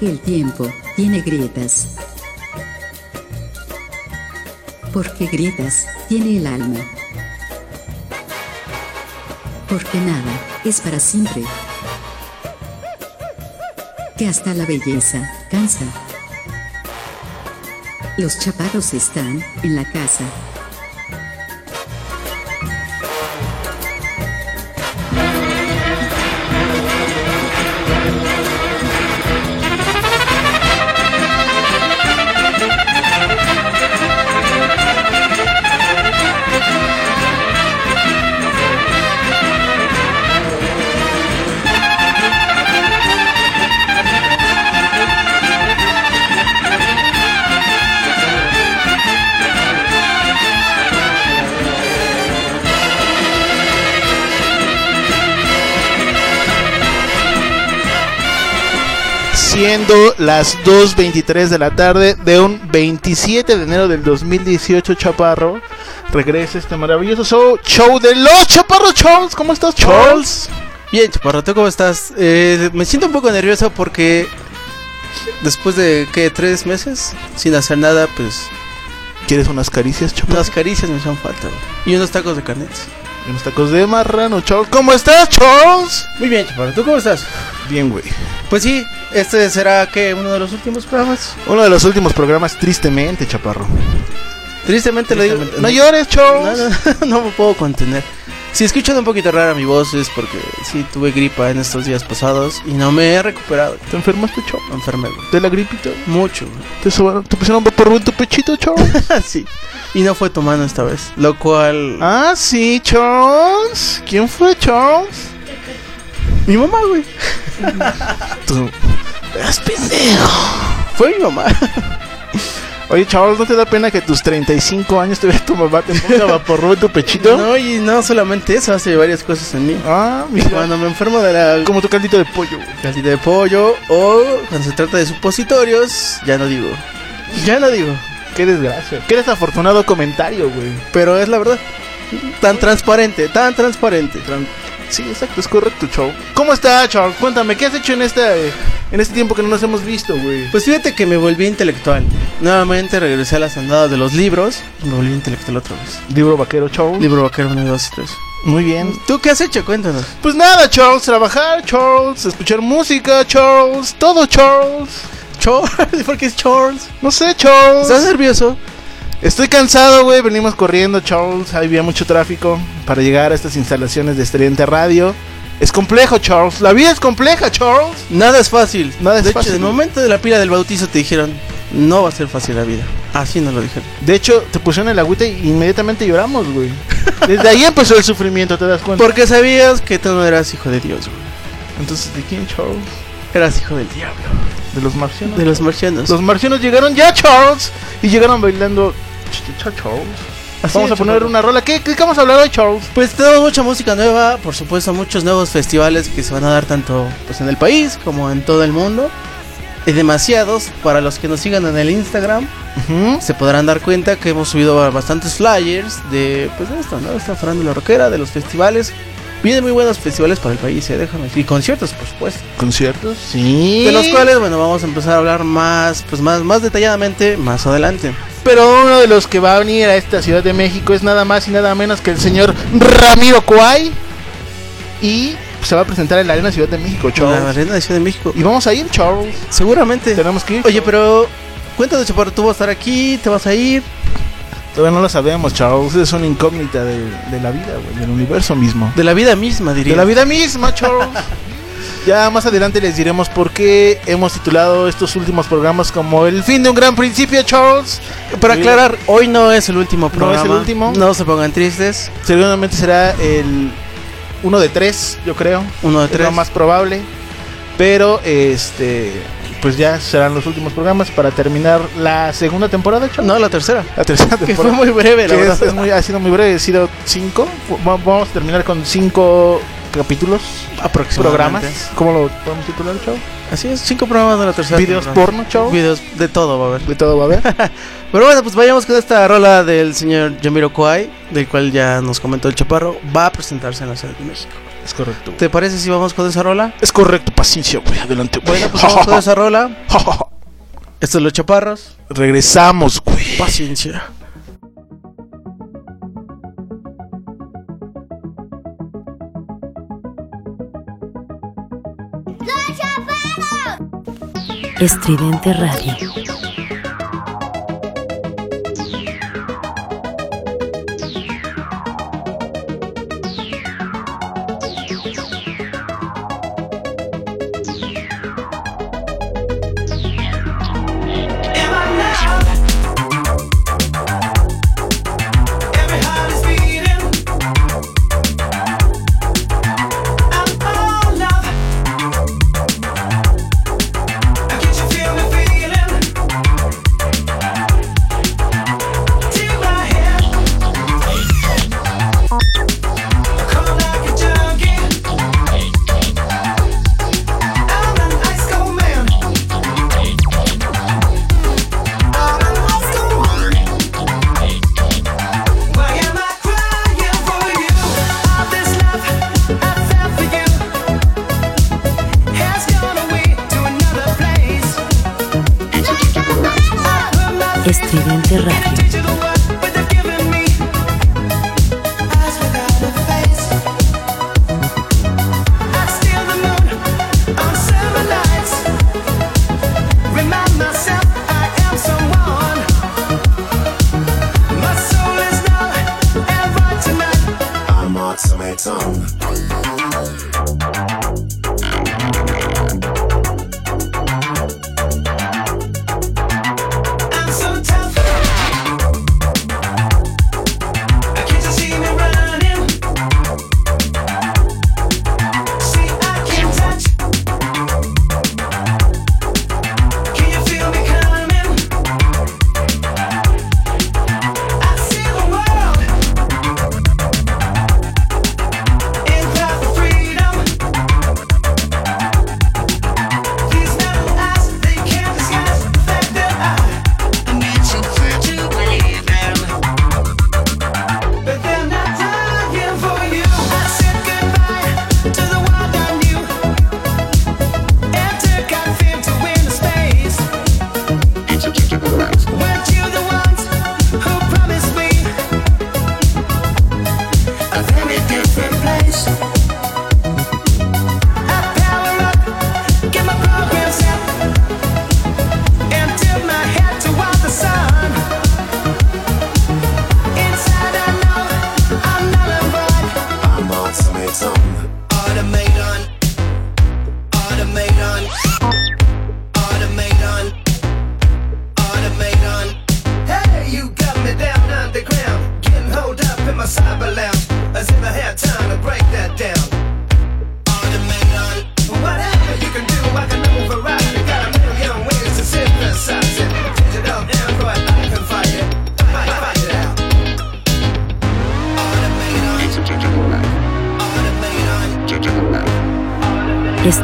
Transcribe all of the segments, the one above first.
El tiempo tiene grietas. Porque grietas tiene el alma. Porque nada es para siempre. Que hasta la belleza cansa. Los chaparros están en la casa. Las 2.23 de la tarde de un 27 de enero del 2018, Chaparro. Regresa este maravilloso show, show de los Chaparros Charles. ¿Cómo estás, Charles? Bien, Chaparro, ¿tú cómo estás? Eh, me siento un poco nervioso porque después de, ¿qué? ¿Tres meses? Sin hacer nada, pues... ¿Quieres unas caricias, Chaparro? Unas caricias me hacen falta. Y unos tacos de carnet. Y unos tacos de marrano, Charles. ¿Cómo estás, Charles? Muy bien, Chaparro, ¿tú cómo estás? Bien, güey. Pues sí, este será que uno de los últimos programas. Uno de los últimos programas, tristemente, Chaparro. Tristemente lo digo. No llores, Charles. No, me puedo contener. Si escuchan un poquito rara mi voz es porque sí tuve gripa en estos días pasados y no me he recuperado. ¿Te enfermaste, Charles? Me enfermé, güey. ¿De la gripita? Mucho, güey. ¿Te, sobaron- ¿Te pusieron vapor en tu pechito, Charles? sí. Y no fue tu mano esta vez. Lo cual. ah, sí, Charles. ¿Quién fue, Charles? Mi mamá, güey. Tú. Pendejo. Fue mi mamá. Oye, Charles, ¿no te da pena que a tus 35 años todavía tu mamá te ponga vaporru en tu pechito? No, y no solamente eso, hace varias cosas en mí. Ah, mira. Cuando me enfermo de la Como tu caldito de pollo. casita de pollo o cuando se trata de supositorios, ya no digo. Ya no digo. Qué desgracia. Qué desafortunado comentario, güey. Pero es la verdad. Tan transparente, tan transparente. Sí, exacto, es correcto, Charles. ¿Cómo está, Charles? Cuéntame, ¿qué has hecho en este, en este tiempo que no nos hemos visto, güey? Pues fíjate que me volví intelectual. Nuevamente regresé a las andadas de los libros y me volví intelectual otra vez. Libro vaquero, Charles. Libro vaquero 1, 2 y 3. Muy bien. ¿Tú qué has hecho? Cuéntanos. Pues nada, Charles, trabajar, Charles, escuchar música, Charles, todo, Charles. Charles, ¿por qué es Charles? No sé, Charles. ¿Estás nervioso? Estoy cansado, güey. Venimos corriendo, Charles. Había mucho tráfico para llegar a estas instalaciones de Estudiante Radio. Es complejo, Charles. La vida es compleja, Charles. Nada es fácil. Nada es de hecho, fácil. en el momento de la pila del bautizo te dijeron, no va a ser fácil la vida. Así nos lo dijeron. De hecho, te pusieron el agüita y inmediatamente lloramos, güey. Desde ahí empezó el sufrimiento, ¿te das cuenta? Porque sabías que tú no eras hijo de Dios, güey. Entonces, ¿de quién, Charles? Eras hijo del diablo. De los marcianos. De los marcianos. Los marcianos llegaron ya, Charles. Y llegaron bailando. Ch- Charles. Así Vamos es, a poner chaparro. una rola. ¿Qué, ¿Qué vamos a hablar hoy, Charles? Pues tenemos mucha música nueva, por supuesto muchos nuevos festivales que se van a dar tanto pues en el país como en todo el mundo. Y demasiados, para los que nos sigan en el Instagram, Ujú. se podrán dar cuenta que hemos subido bastantes flyers de pues esto, ¿no? Esta farándula rockera, de los festivales. Vienen muy buenos festivales para el país, ¿eh? déjame. Y conciertos, por supuesto. ¿Conciertos? Sí. De los cuales, bueno, vamos a empezar a hablar más, pues más, más detalladamente más adelante. Pero uno de los que va a venir a esta Ciudad de México es nada más y nada menos que el señor Ramiro Cuay. Y se va a presentar en la Arena Ciudad de México, En la Charles. Arena de Ciudad de México. Y vamos a ir, Charles. Seguramente. Tenemos que ir. Oye, pero cuéntanos, Chaparro, tú vas a estar aquí, te vas a ir. Todavía no lo sabemos, Charles. Es una incógnita de, de la vida, güey, del universo mismo. De la vida misma, diría. De la vida misma, Charles. ya más adelante les diremos por qué hemos titulado estos últimos programas como El fin de un gran principio, Charles. Para aclarar, hoy no es el último No es programa. el último. No se pongan tristes. Seguramente será el uno de tres, yo creo. Uno de Es tres. lo más probable. Pero este pues ya serán los últimos programas para terminar la segunda temporada, Charles. No, la tercera. La tercera Que temporada. fue muy breve, la que es- verdad. es muy- ha sido muy breve, ha sido cinco. Va- Vamos a terminar con cinco capítulos, aproximadamente. programas, ¿cómo lo podemos titular, chavo? Así es, cinco programas de la tercera. Videos temporada. porno, chavo. Videos de todo va a haber. De todo va a haber. Pero bueno, pues vayamos con esta rola del señor Yamiro Kwai, del cual ya nos comentó el chaparro, va a presentarse en la Ciudad de México. Es correcto. ¿Te parece si vamos con esa rola? Es correcto, paciencia, güey. Adelante. Bueno, pues vamos con esa rola. Estos es los chaparros. Regresamos, güey. Paciencia. Estridente Radio.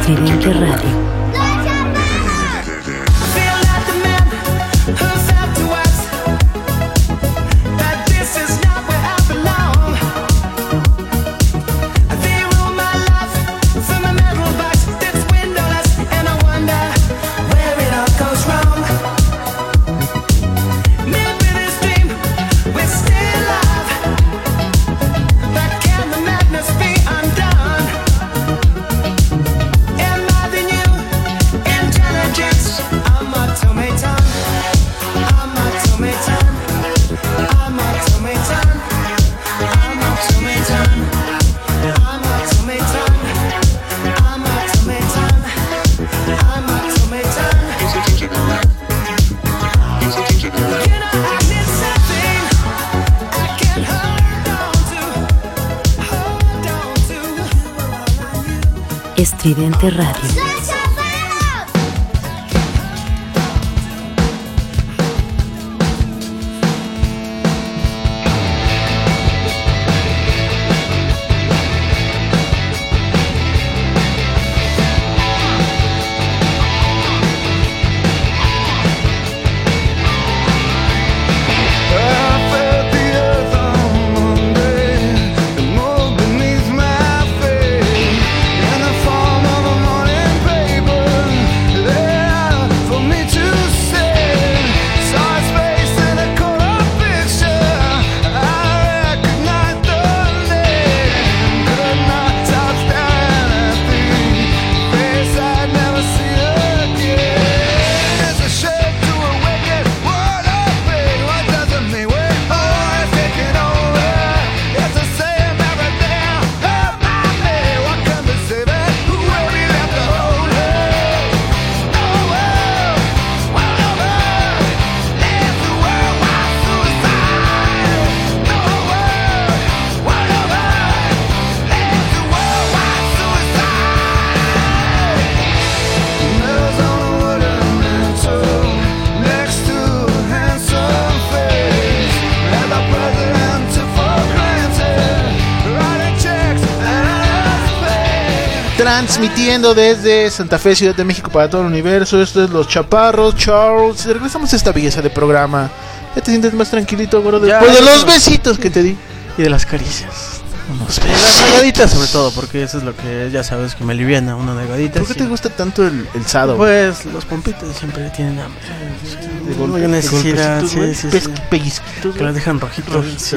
Estridente Radio. Tridente Radio. Transmitiendo desde Santa Fe, Ciudad de México para todo el universo. Esto es Los Chaparros, Charles. Regresamos a esta belleza de programa. Ya te sientes más tranquilito, Ya, después de los besitos que te di. Y de las caricias. Unos De las besos. negaditas sobre todo, porque eso es lo que ya sabes que me aliviana, una negadita. ¿Por qué te gusta tanto el, el sado? Pues los pompitos siempre tienen hambre. de golpe- de necesidad, golpecitos, sí, sí, pellizquitos, Que las dejan rojitos. Sí.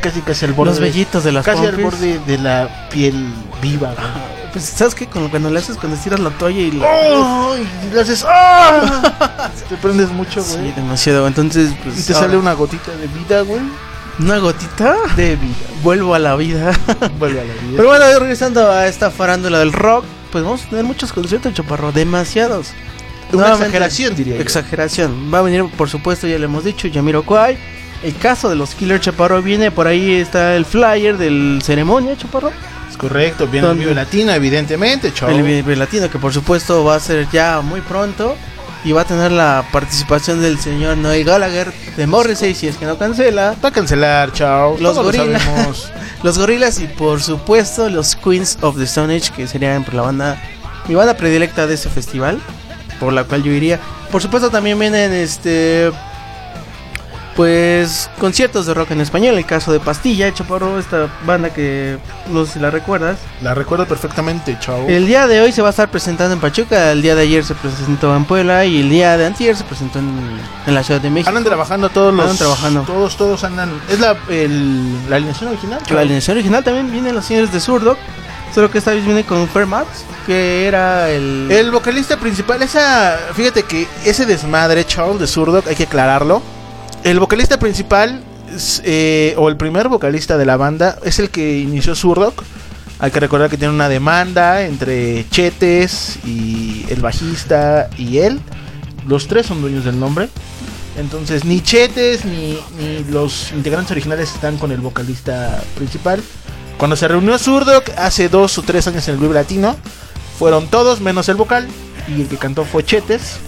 Casi, casi al borde. Los vellitos de las Casi al pompis. borde de la piel viva, güey. Pues, ¿sabes qué? Cuando, cuando le haces, cuando estiras la toalla y la... ¡Oh! Y le haces ¡ah! Te prendes mucho, güey. Sí, demasiado. Entonces, pues... y te ahora- sale una gotita de vida, güey. ¿Una gotita? De vida. Vuelvo a la vida. Vuelve a la vida. Pero bueno, regresando a esta farándula del rock, pues vamos a tener muchos conciertos, Chaparro. Demasiados. Una Nuevamente- exageración, diría yo. Exageración. Va a venir, por supuesto, ya le hemos dicho, Yamiro Kwai. El caso de los Killer Chaparro viene, por ahí está el flyer del ceremonia, Chaparro. Correcto, viene el. Vive Latino, evidentemente, chavo. El Vive Latino, que por supuesto va a ser ya muy pronto. Y va a tener la participación del señor Noel Gallagher de Morrissey, si es que no cancela. Va a cancelar, chao. Los lo gorilas. Los gorilas y por supuesto los Queens of the Stone Age, que serían por la banda, mi banda predilecta de ese festival, por la cual yo iría. Por supuesto también vienen este pues conciertos de rock en español, el caso de Pastilla, Chaparro, esta banda que no sé si la recuerdas. La recuerdo perfectamente, chao. El día de hoy se va a estar presentando en Pachuca, el día de ayer se presentó en Puebla y el día de antier se presentó en, en la Ciudad de México. Andan trabajando todos los. Andan trabajando. Todos, todos andan. ¿Es la, el- la alineación original? La alineación original también vienen los señores de Zurdo, solo que esta vez viene con Fermat, que era el... El vocalista principal, esa. Fíjate que ese desmadre, Charles de Zurdo, hay que aclararlo. El vocalista principal, eh, o el primer vocalista de la banda, es el que inició Zurdo. Hay que recordar que tiene una demanda entre Chetes y el bajista y él. Los tres son dueños del nombre. Entonces, ni Chetes ni, ni los integrantes originales están con el vocalista principal. Cuando se reunió Zurdok hace dos o tres años en el Vive Latino, fueron todos menos el vocal y el que cantó fue Chetes.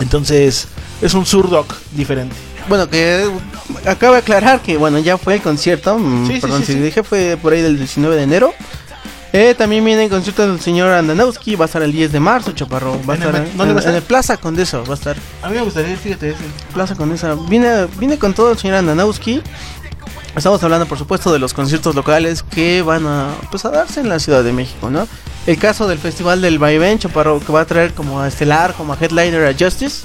Entonces, es un Zurdok diferente. Bueno, que acabo de aclarar que, bueno, ya fue el concierto, mm, Sí, perdón sí, si sí. dije, fue por ahí del 19 de enero. Eh, también viene el concierto del señor Andanowski, va a estar el 10 de marzo, Chaparro. Va a ¿En el estar en, va a estar? en el Plaza Condesa, va a estar A mí me gustaría, fíjate, ese. Plaza Condesa. Viene, viene con todo el señor Andanowski. Estamos hablando, por supuesto, de los conciertos locales que van a, pues, a darse en la Ciudad de México, ¿no? El caso del Festival del Vaivén, Chaparro, que va a traer como a estelar, como a headliner a Justice.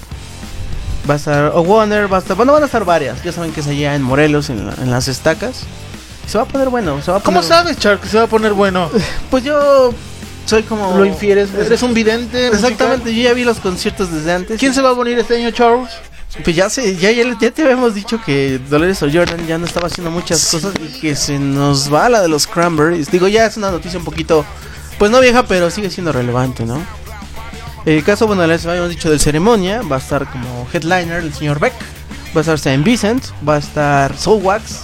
Va a estar O'Warner, va a estar, bueno, van a estar varias. Ya saben que es allá en Morelos, en, la- en las estacas. Se va a poner bueno, se va a ¿Cómo poner- sabes, Char, que se va a poner bueno? Pues yo soy como... ¿Lo infieres? ¿Eres un vidente? musical? Exactamente, yo ya vi los conciertos desde antes. ¿Quién se va a poner este año, Charles? Pues ya sé, ya, ya, ya te habíamos dicho que Dolores O'Jordan ya no estaba haciendo muchas cosas y que se nos va la de los Cranberries. Digo, ya es una noticia un poquito, pues no vieja, pero sigue siendo relevante, ¿no? El caso, bueno, les habíamos dicho del ceremonia, va a estar como headliner el señor Beck, va a estar Saint Vincent, va a estar Soulwax,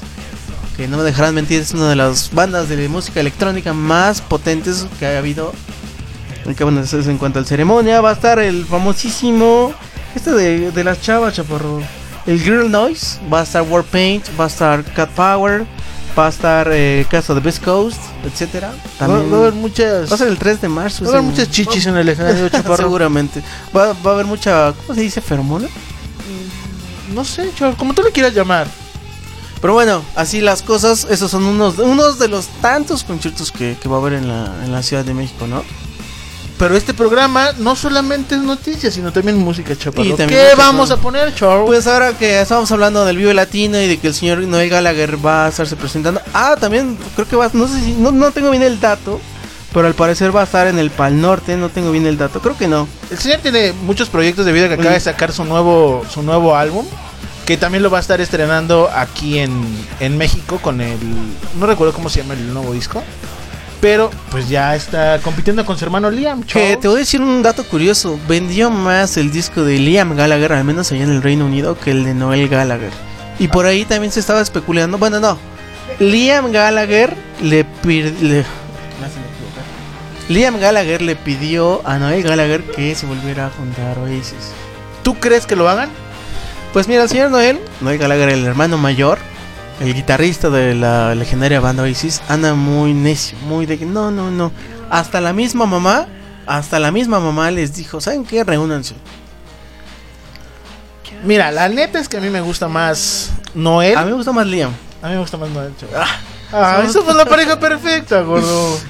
que no me dejarán mentir, es una de las bandas de música electrónica más potentes que ha habido. Que bueno, eso es en cuanto al ceremonia, va a estar el famosísimo, este de, de las chavas, chaporro, el Girl Noise, va a estar Warpaint, va a estar Cat Power, va a estar eh, el caso de Best Coast, etcétera. Va, También va a haber muchas. va a ser el 3 de marzo. va a haber muchas chichis en el escenario, Chaparro. Seguramente. Va, va a haber mucha, ¿cómo se dice? Feromona. No sé, Charles, como tú le quieras llamar. Pero bueno, así las cosas, esos son unos, unos de los tantos conciertos que, que va a haber en la, en la Ciudad de México, ¿no? Pero este programa no solamente es noticias, sino también música, Chaparro. Y también ¿Qué música. vamos a poner, Charles? Pues ahora que estamos hablando del Vive Latino y de que el señor Noel Gallagher va a estarse presentando. Ah, también creo que va, no sé si, no, no tengo bien el dato, pero al parecer va a estar en el Pal Norte, no tengo bien el dato, creo que no. El señor tiene muchos proyectos debido a que acaba de sacar su nuevo, su nuevo álbum. Que también lo va a estar estrenando aquí en, en México con el. No recuerdo cómo se llama el nuevo disco. Pero pues ya está compitiendo con su hermano Liam. Que te voy a decir un dato curioso, vendió más el disco de Liam Gallagher, al menos allá en el Reino Unido, que el de Noel Gallagher. Y por ahí también se estaba especulando, bueno, no, Liam Gallagher le, pir- le- Liam Gallagher le pidió a Noel Gallagher que se volviera a juntar Oasis. ¿Tú crees que lo hagan? Pues mira, el señor Noel, Noel Gallagher, el hermano mayor, el guitarrista de la legendaria banda Oasis, anda muy necio, muy de que no, no, no. hasta la misma mamá, hasta la misma mamá les dijo, ¿saben qué? Reúnanse. Mira, la neta es que a mí me gusta más Noel. A mí me gusta más Liam. A mí me gusta más Noel, chaval. Ah, eso fue la pareja perfecta, gordo.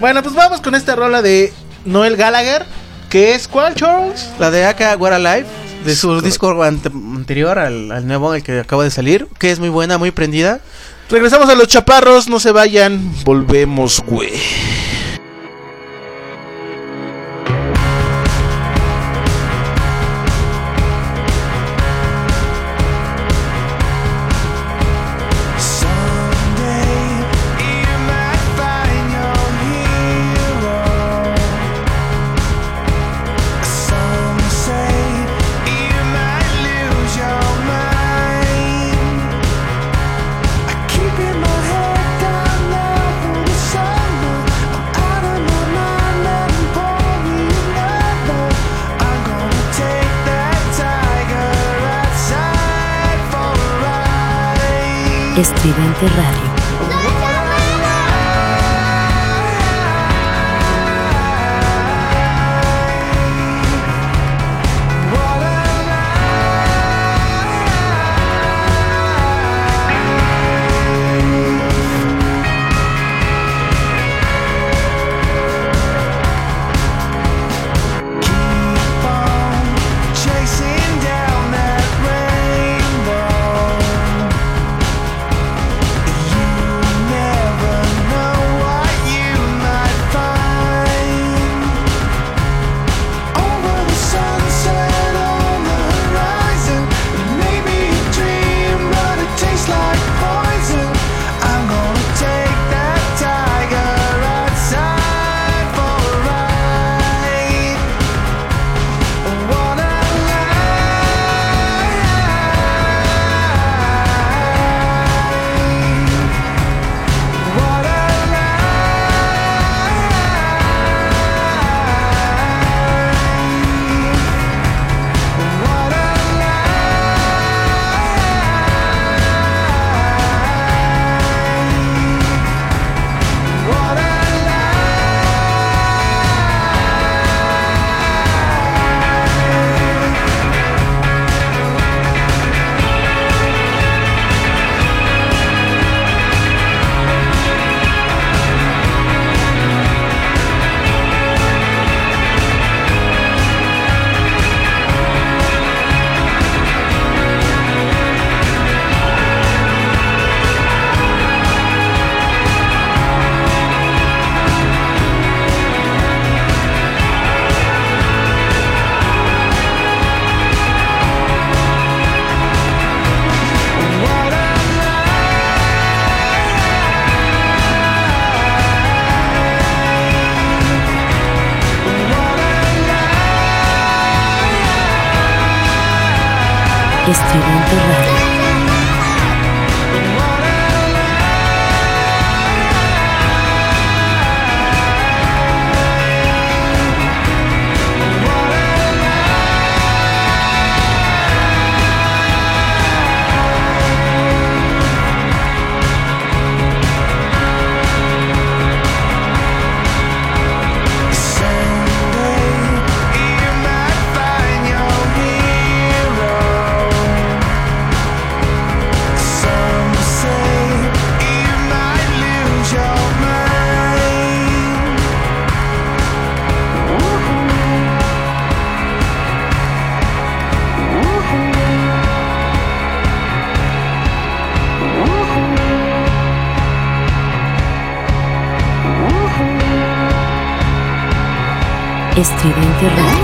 Bueno, pues vamos con esta rola de Noel Gallagher. Que es cuál, Charles? La de Aka What Alive, de su disco ante- anterior al, al nuevo, el que acaba de salir, que es muy buena, muy prendida. Regresamos a los chaparros, no se vayan. Volvemos, güey. Estridente Radio. Estridente Radio.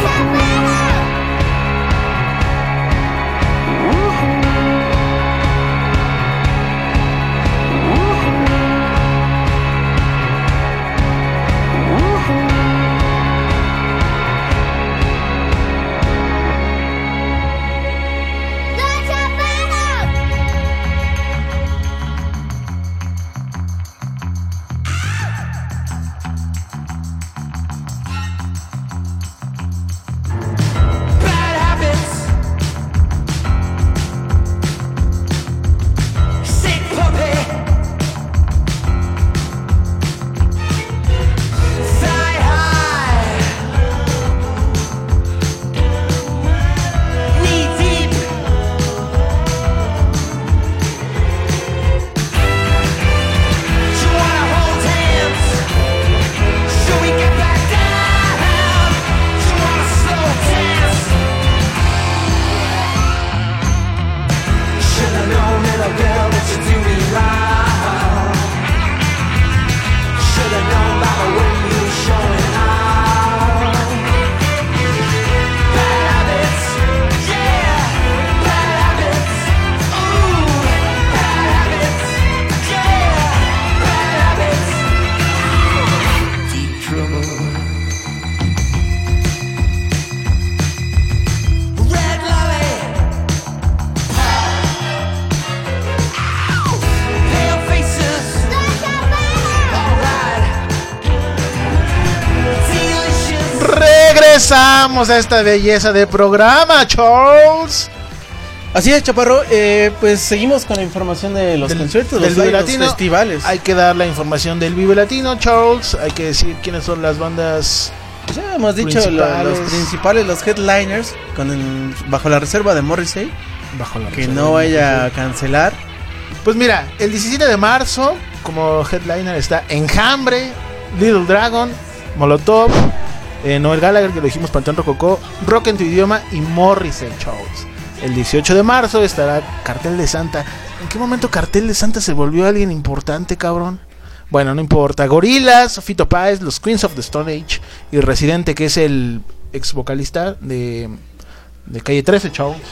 Regresamos a esta belleza de programa, Charles. Así es, Chaparro. eh, pues seguimos con la información de los Del- conciertos, del los, Vive Latino. festivales. Hay que dar la información del Vive Latino, Charles. Hay que decir quiénes son las bandas. Ya hemos dicho lo- los principales, los headliners, con el- bajo la reserva de Morrissey, Bajo la que no vaya a cancelar. Pues mira, el 17 de marzo, como headliner está Enjambre, Little Dragon, Molotov, eh, Noel Gallagher, que lo dijimos, Panteón Rococó, Rock en tu idioma y Morrissey Charles. El 18 de marzo estará Cartel de Santa. ¿En qué momento Cartel de Santa se volvió alguien importante, cabrón? Bueno, no importa. Gorilas, Fito Páez, los Queens of the Stone Age y Residente, que es el ex vocalista de, de Calle 13, Charles.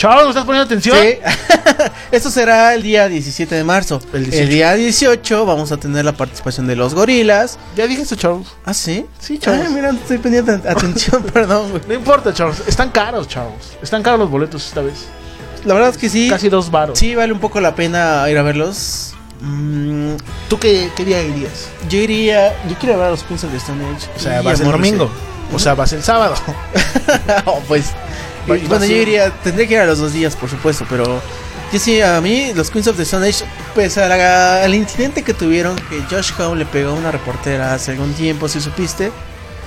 Charles, ¿me estás poniendo atención? Sí. Esto será el día 17 de marzo. El El, 18. día 18 vamos a tener la participación de los gorilas. Ya dije esto, Charles. Ah, sí. Sí, Charles. Ay, mira, no estoy pendiente. Atención, perdón, güey. No importa, Charles. Están caros, Charles. Están caros los boletos esta vez. La verdad es que sí. Casi dos varos. Sí, vale un poco la pena ir a verlos. Mm, ¿Tú qué, qué día irías? yo iría. Yo quiero ver a los of the Stone Age. O sea, vas el domingo. O sea, vas el sábado. Oh, pues. Y- bueno, a yo ser- iría. Tendría que ir a los dos días, por supuesto. Pero. Yo sí, a mí, los Queens of the Stone Age, pues a la- al incidente que tuvieron, que Josh Howe le pegó a una reportera hace algún tiempo, si supiste.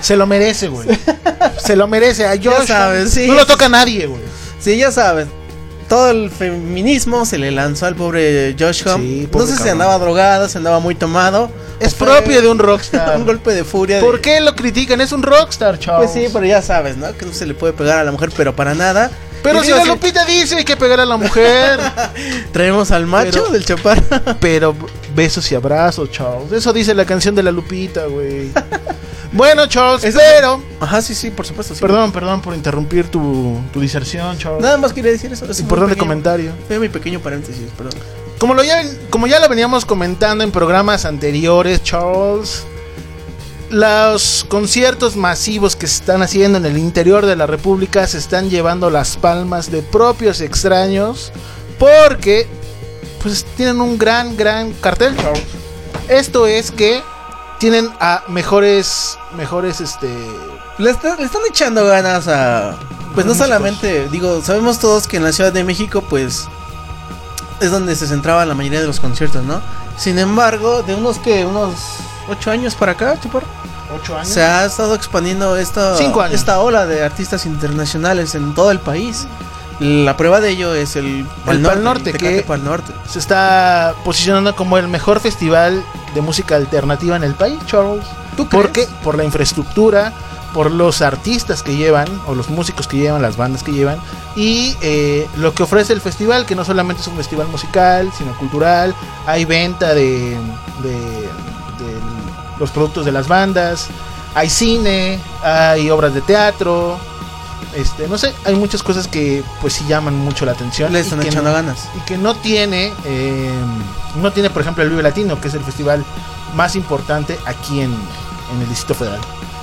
Se lo merece, güey. Se lo merece. A Josh. sabes, sí. No lo toca nadie, güey. Sí, ya sabes. Todo el feminismo se le lanzó al pobre Josh Homme. Sí, no sé si andaba drogado, si andaba muy tomado. Es propio de un rockstar. un golpe de furia. de- ¿Por qué lo critican? Es un rockstar, Charles. Pues sí, pero ya sabes, ¿no? Que no se le puede pegar a la mujer, pero para nada. Pero si la Lupita dice hay que pegar a la mujer. Traemos al macho Pero- del chaparro. pero besos y abrazos, Charles. Eso dice la canción de la Lupita, güey. Bueno, Charles, Eso- pero. Ajá, sí, sí, por supuesto. sí. Perdón, perdón por interrumpir tu, tu diserción, Charles. Nada más quería decir eso. Es Importante comentario. Fue mi pequeño paréntesis, perdón. Como, lo ya, como ya lo veníamos comentando en programas anteriores, Charles, los conciertos masivos que se están haciendo en el interior de la República se están llevando las palmas de propios extraños porque pues tienen un gran, gran cartel, Charles. Esto es que tienen a mejores, mejores, este... Le, está- le están echando ganas a. Pues no solamente, digo, sabemos todos que en la Ciudad de México, pues. Es donde se centraba la mayoría de los conciertos, ¿no? Sin embargo, de unos que, unos ocho años para acá, Chaparro, ¿Ocho años? se ha estado expandiendo esta, esta ola de artistas internacionales en todo el país. La prueba de ello es el El Pal Norte, Tecate que- Pal Norte. se está posicionando como el mejor festival de música alternativa en el país, Charles. ¿Tú ¿Por crees? qué? Por la infraestructura, por los artistas que llevan, o los músicos que llevan, las bandas que llevan, y eh, lo que ofrece el festival, que no solamente es un festival musical, sino cultural, hay venta de, de, de los productos de las bandas, hay cine, hay obras de teatro, este, no sé, hay muchas cosas que pues sí llaman mucho la atención. Le y están que echando no- ganas. y que no tiene eh, no tiene por ejemplo el Vive Latino que es el festival más importante aquí en, en el Distrito Federal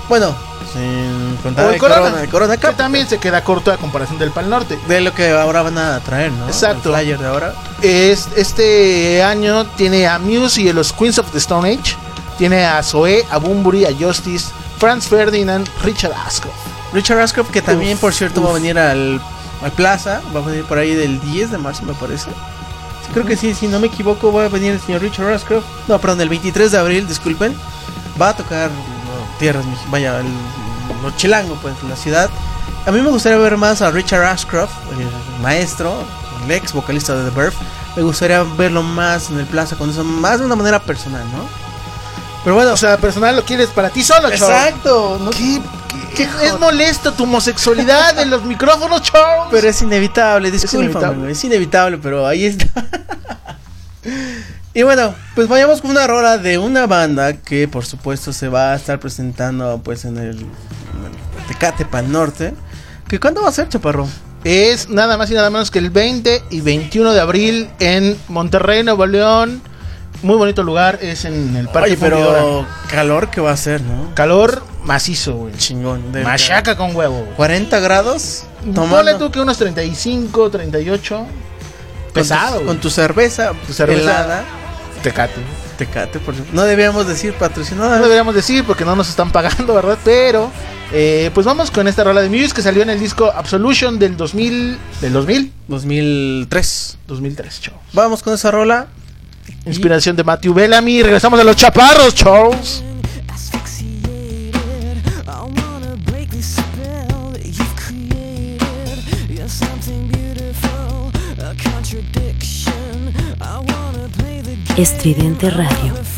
Bueno, sin contar O el el Corona. Corona, el Corona que también se queda corto a comparación del Pal Norte de lo que ahora van a traer, ¿no? Exacto. El flyer de ahora. es, este año tiene a Muse y a los Queens of the Stone Age tiene a Zoe, a Bumburi, a Justice Franz Ferdinand, Richard Ascroft Richard Ashcroft, que también, Uf, por cierto, uf. va a venir al, al Plaza. Va a venir por ahí del 10 de marzo, me parece. Sí, creo que sí, si no me equivoco, va a venir el señor Richard Ashcroft. No, perdón, el 23 de abril, disculpen. Va a tocar no, tierras, vaya, el, lo chilango, pues, la ciudad. A mí me gustaría ver más a Richard Ashcroft, el maestro, el ex vocalista de The Birth. Me gustaría verlo más en el Plaza con eso, más de una manera personal, ¿no? Pero bueno, o sea personal lo quieres para ti solo Charles exacto. no- ¿Qué, es molesto tu homosexualidad en los micrófonos Charles Pero es inevitable, discúlpame, inevitable. es inevitable, pero ahí está. y bueno, pues vayamos con una rola de una banda que por supuesto se va a estar presentando pues en el, en el Tecate Pan Norte. ¿Que cuándo va a ser, Chaparro? Es nada más y nada menos que el 20 y 21 de abril en Monterrey, Nuevo León. Muy bonito lugar, es en el Parque Oye, Fundidora. pero calor que va a ser, ¿no? Calor macizo, güey, chingón. De Machaca con huevo. Güey. 40 grados. Ponle tú que unos 35, 38. Pesado. Con tu, con tu cerveza, tu cerveza helada. Tecate. Tecate, por No debíamos decir patrocinado. No deberíamos decir porque no nos están pagando, ¿verdad? Pero, eh, pues vamos con esta rola de Muse que salió en el disco Absolution del 2000. ¿Del 2000? 2003. 2003, chao. Vamos con esa rola. Inspiración de Matthew Bellamy. Regresamos a los chaparros, Charles. Estridente Radio.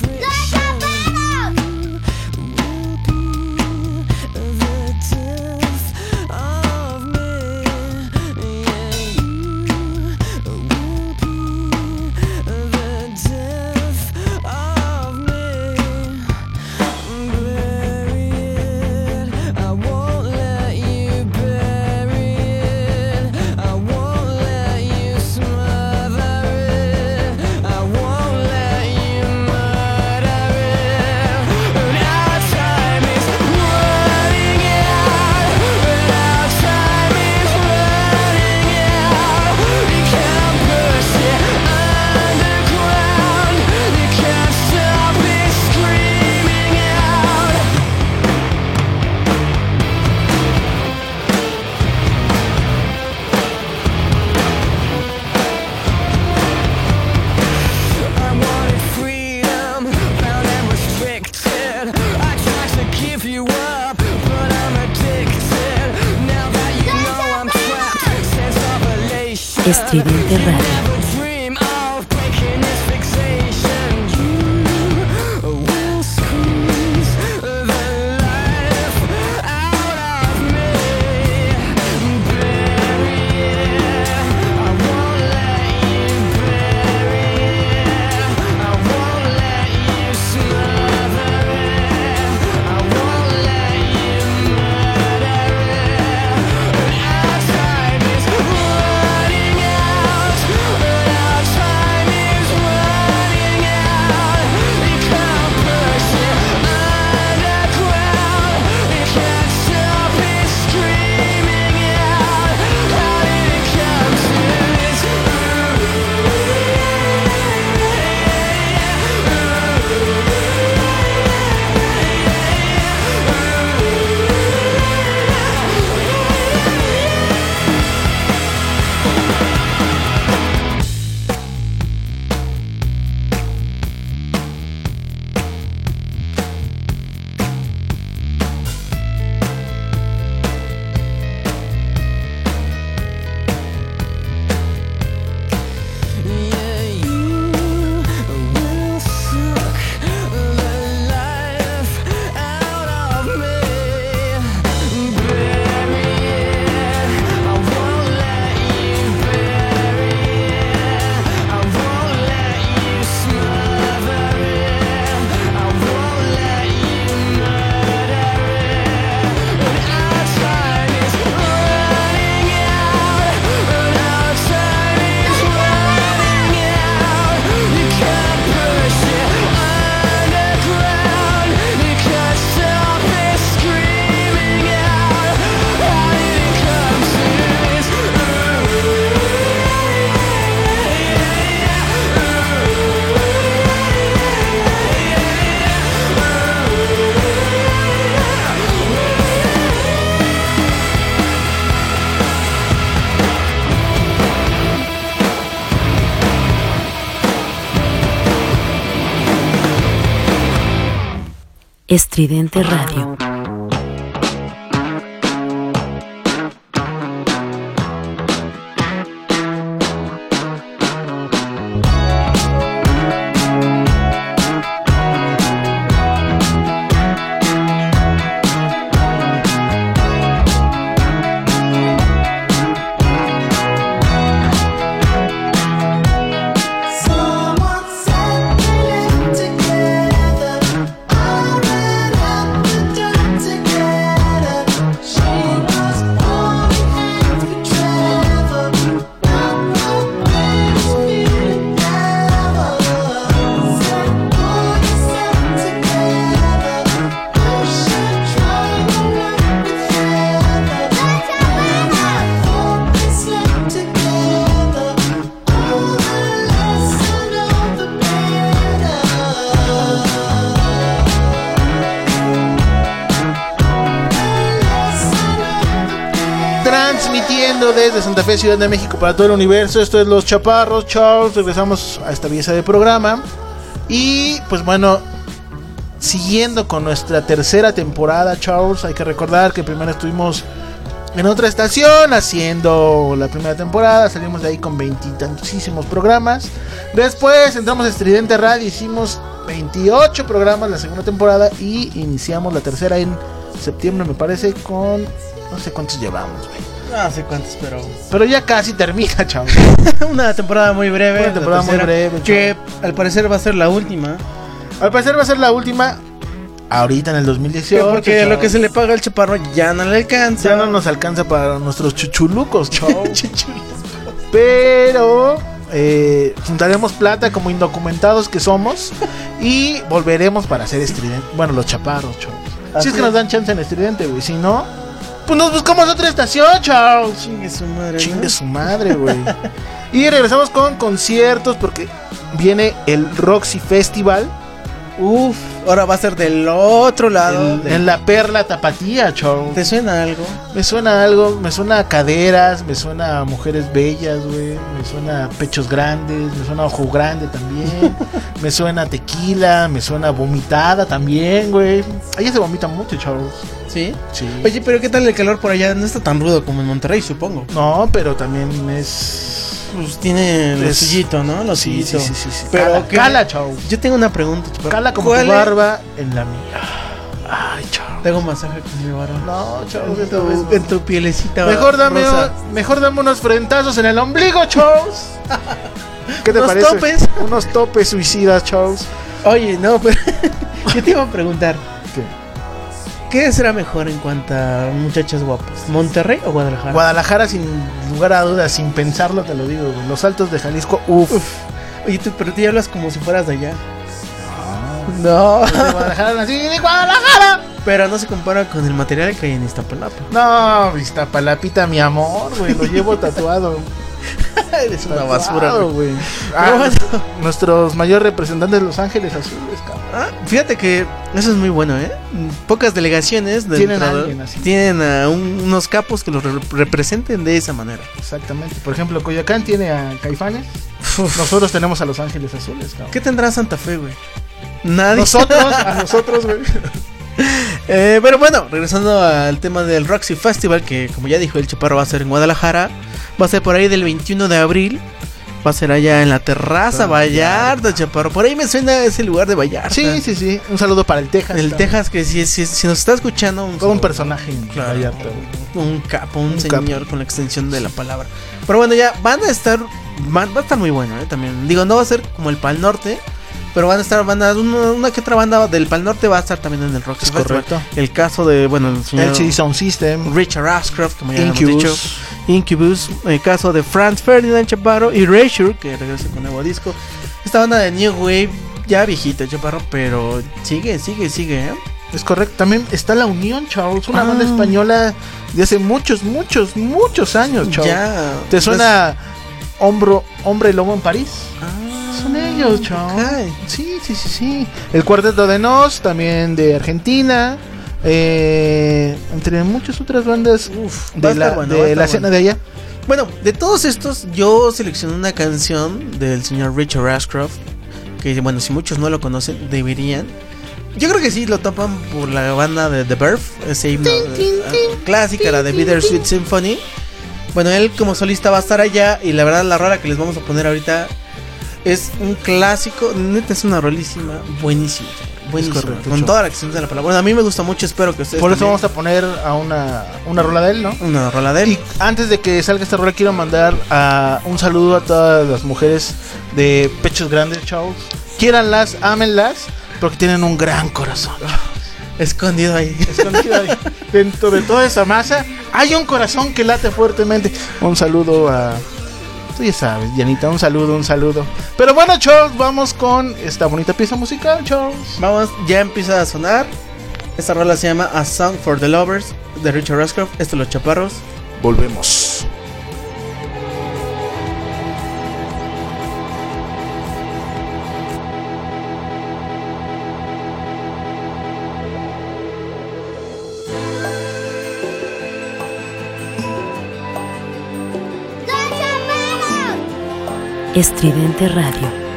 Estridente Radio. Estridente Radio. Ciudad de México para todo el universo. Esto es Los Chaparros, Charles. Regresamos a esta belleza de programa. Y pues bueno, siguiendo con nuestra tercera temporada, Charles, hay que recordar que primero estuvimos en otra estación haciendo la primera temporada. Salimos de ahí con veintitantísimos programas. Después entramos a Estridente Radio, hicimos 28 programas la segunda temporada y iniciamos la tercera en septiembre, me parece, con no sé cuántos llevamos, güey. No sé cuántos, pero. Pero ya casi termina, chavos. Una temporada muy breve. Una temporada muy breve, Que al parecer va a ser la última. Al parecer va a ser la última ahorita en el 2018. porque chavos. lo que se le paga al chaparro ya no le alcanza. ya no nos alcanza para nuestros chuchulucos, chavos. Pero eh, juntaremos plata como indocumentados que somos y volveremos para hacer estridente. Bueno, los chaparros, chavos. Si es que nos dan chance en estridente, güey. Si no, pues nos buscamos otra estación, chavos. Chingue su madre. ¿no? Chingue su madre, güey. y regresamos con conciertos porque viene el Roxy Festival Uf, ahora va a ser del otro lado. en, de- en la Perla Tapatía, chavos. ¿Te suena algo? Me suena algo, me suena a caderas, me suena a mujeres bellas, güey. Me suena a pechos grandes, me suena a ojo grande también. me suena a tequila, me suena a vomitada también, güey. Allá se vomita mucho, chavos. Sí. Sí. Oye, pero ¿qué tal el calor por allá? No está tan rudo como en Monterrey, supongo. No, pero también es. Pues tiene lo suyito, ¿no? Lo Sí, sí, sí, sí, sí. Pero cala, ¿qué- cala, chavos. Yo tengo una pregunta, chaparro. Cala como ¿Cuál tu es- barba en la mía. Ay, chavos. Te hago masaje con mi barba. No, chavos, En tu, no. en tu pielecita. Mejor dame, mejor dame unos frentazos en el ombligo, Charles. ¿Qué te Unos parece? topes. Unos topes suicidas, Charles. Oye, no, pero yo te iba a preguntar. ¿Qué? ¿Qué será mejor en cuanto a muchachas guapas? ¿Monterrey o Guadalajara? Guadalajara, sin lugar a dudas, sin pensarlo, te lo digo. güey. Los altos de Jalisco, uff. Oye, tú, pero tú ya hablas como si fueras de allá. No. De Guadalajara, nací de Guadalajara. Pero no se compara con el material que hay en Iztapalapa. No, Iztapalapita, mi amor, güey. Lo llevo tatuado. Eres una basura, güey. Ah, bueno. nuestros mayores representantes de Los Ángeles Azules, cabrón. Ah, fíjate que eso es muy bueno, ¿eh? Pocas delegaciones Tienen a de- así. tienen a un- unos capos que los re- representen de esa manera. Exactamente. Por ejemplo, Coyoacán tiene a Caifanes. Nosotros tenemos a Los Ángeles Azules, cabrón. ¿Qué tendrá Santa Fe, güey? Nadie. Nosotros, a nosotros, güey. Eh, pero bueno, regresando al tema del Roxy Festival, que como ya dijo el Chaparro va a ser en Guadalajara, va a ser por ahí del 21 de abril, va a ser allá en la terraza Vallarta, Chaparro. Por ahí me suena ese lugar de Vallarta. Sí, sí, sí. Un saludo para el Texas. El también. Texas, que si, si, si nos está escuchando, un, Todo un personaje Claro. Vallarta, güey. un capo, un, Un señor capo. con la extensión de la palabra. Pero bueno, ya van a estar, van- va a estar muy bueno, ¿eh? También. Digo, no va a ser como el Pal Norte. Pero van a estar, van a, una, una que otra banda del Pal Norte va a estar también en el Roxy Es Festival. correcto. El caso de, bueno, el señor LCD Sound System. Richard Ashcroft, como ya hemos Incubus. dicho. Incubus, el caso de Franz Ferdinand Chaparro y Erasure, que regresa con nuevo disco. Esta banda de New Wave, ya viejita, Chaparro, pero sigue, sigue, sigue, ¿eh? Es correcto. También está La Unión, Charles. Una Ah. banda española de hace muchos, muchos, muchos años, Charles. Ya. ¿Te suena Hombro, Hombre Lobo en París? Ah, Son ellos, cae. Sí, sí, sí, sí. El Cuarteto de Nos, también de Argentina. eh, entre muchas otras bandas uf, de la, bueno, de la escena bueno. de allá. Bueno, de todos estos, yo seleccioné una canción del señor Richard Ashcroft. Que, bueno, si muchos no lo conocen, deberían. Yo creo que sí lo topan por la banda de The Birth, ese himno eh, clásica, la de Bittersweet Symphony. Bueno, él como solista va a estar allá y la verdad la rola que les vamos a poner ahorita es un clásico, neta es una rolísima, buenísima, buenísima, correcto, con toda la extensión de la palabra. Bueno, a mí me gusta mucho, espero que ustedes Por eso también. vamos a poner a una, una rola de él, ¿no? una rola de él. Y antes de que salga esta rola, quiero mandar a un saludo a todas las mujeres de pechos grandes, Charles. Quiéranlas, ámenlas, porque tienen un gran corazón. Escondido ahí. Escondido ahí. Dentro de toda esa masa hay un corazón que late fuertemente. Un saludo a. Tú ya sabes, Janita, un saludo, un saludo. Pero bueno, Charles, vamos con esta bonita pieza musical, Charles. Vamos, ya empieza a sonar. Esta rola se llama A Song for the Lovers de Richard Ashcroft. Esto Los Chaparros. Volvemos. Estridente Radio.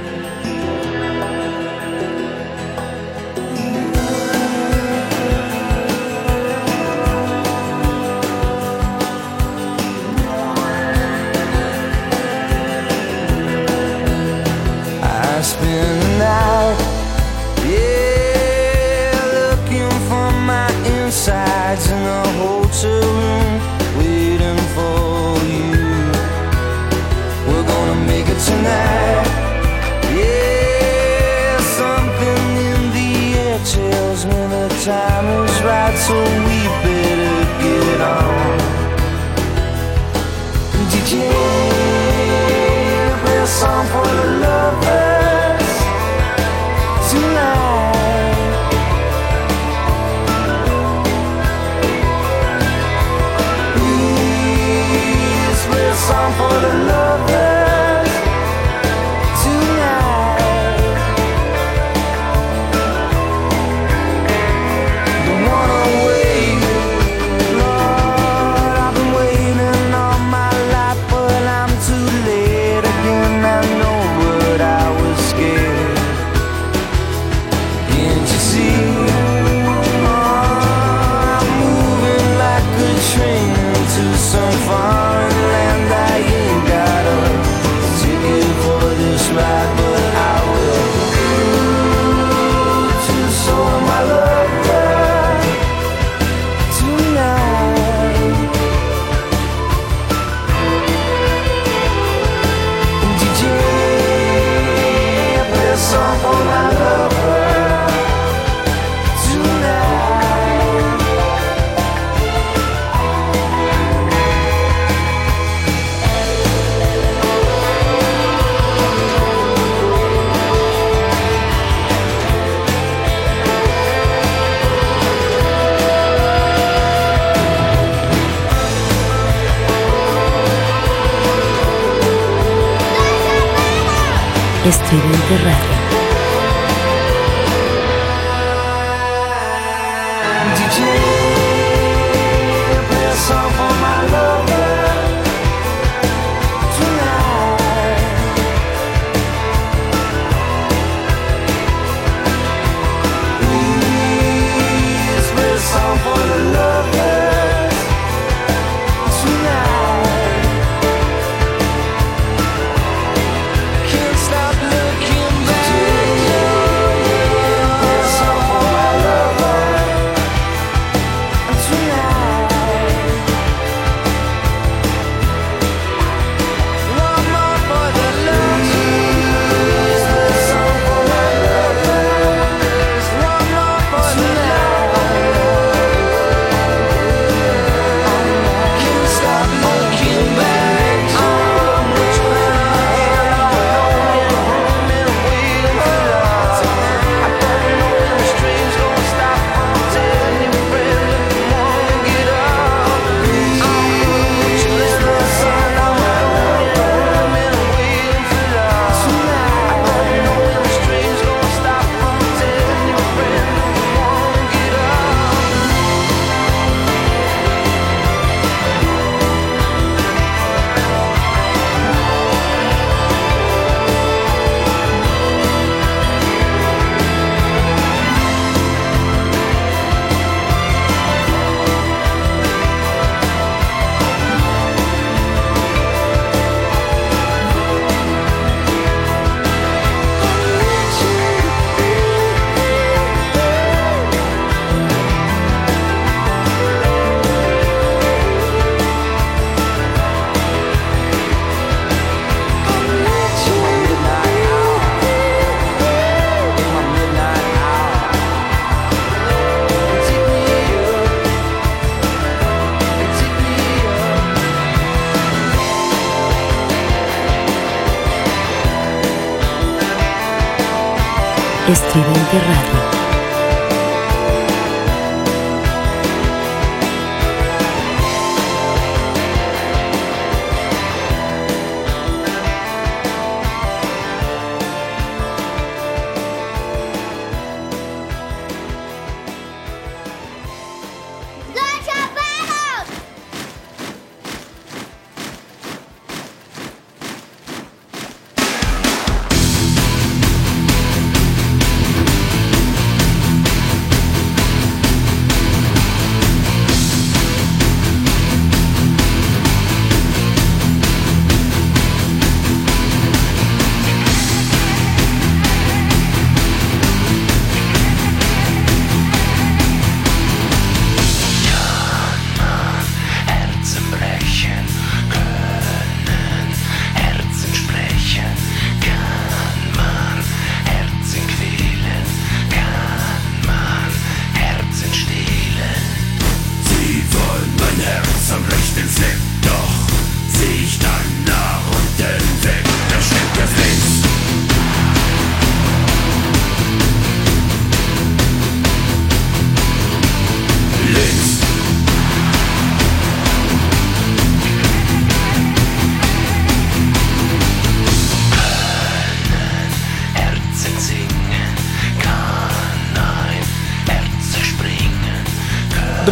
Radio.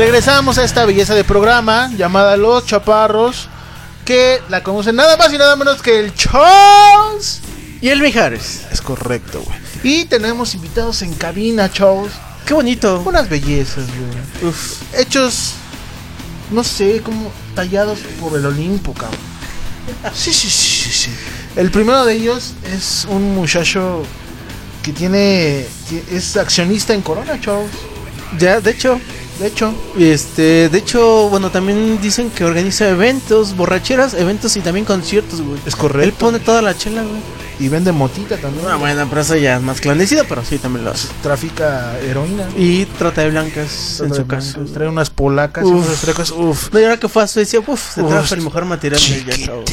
Regresamos a esta belleza de programa llamada Los Chaparros, que la conocen nada más y nada menos que el Charles. Y el Mijares. Es correcto, güey. Y tenemos invitados en cabina, Charles. Qué bonito. Unas bellezas, güey. Uf. Hechos, no sé, como tallados por el Olimpo, cabrón. Sí, sí, sí, sí, sí. El primero de ellos es un muchacho que tiene, es accionista en Corona, Charles. Ya, de hecho. De hecho, Este, de hecho, bueno, también dicen que organiza eventos, borracheras, eventos y también conciertos, güey. es Él correcto. pone toda la chela, güey. Y vende motita también. Ah, bueno, pero eso ya es más clandestino, pero sí también lo hace. Trafica heroína. Y trata de blancas en su Trae- casa. Trae unas polacas y Uf. unas trecas. Uf. No, y ahora que fue a Suecia, uf, se Uf, trajo el mejor material chiquitito.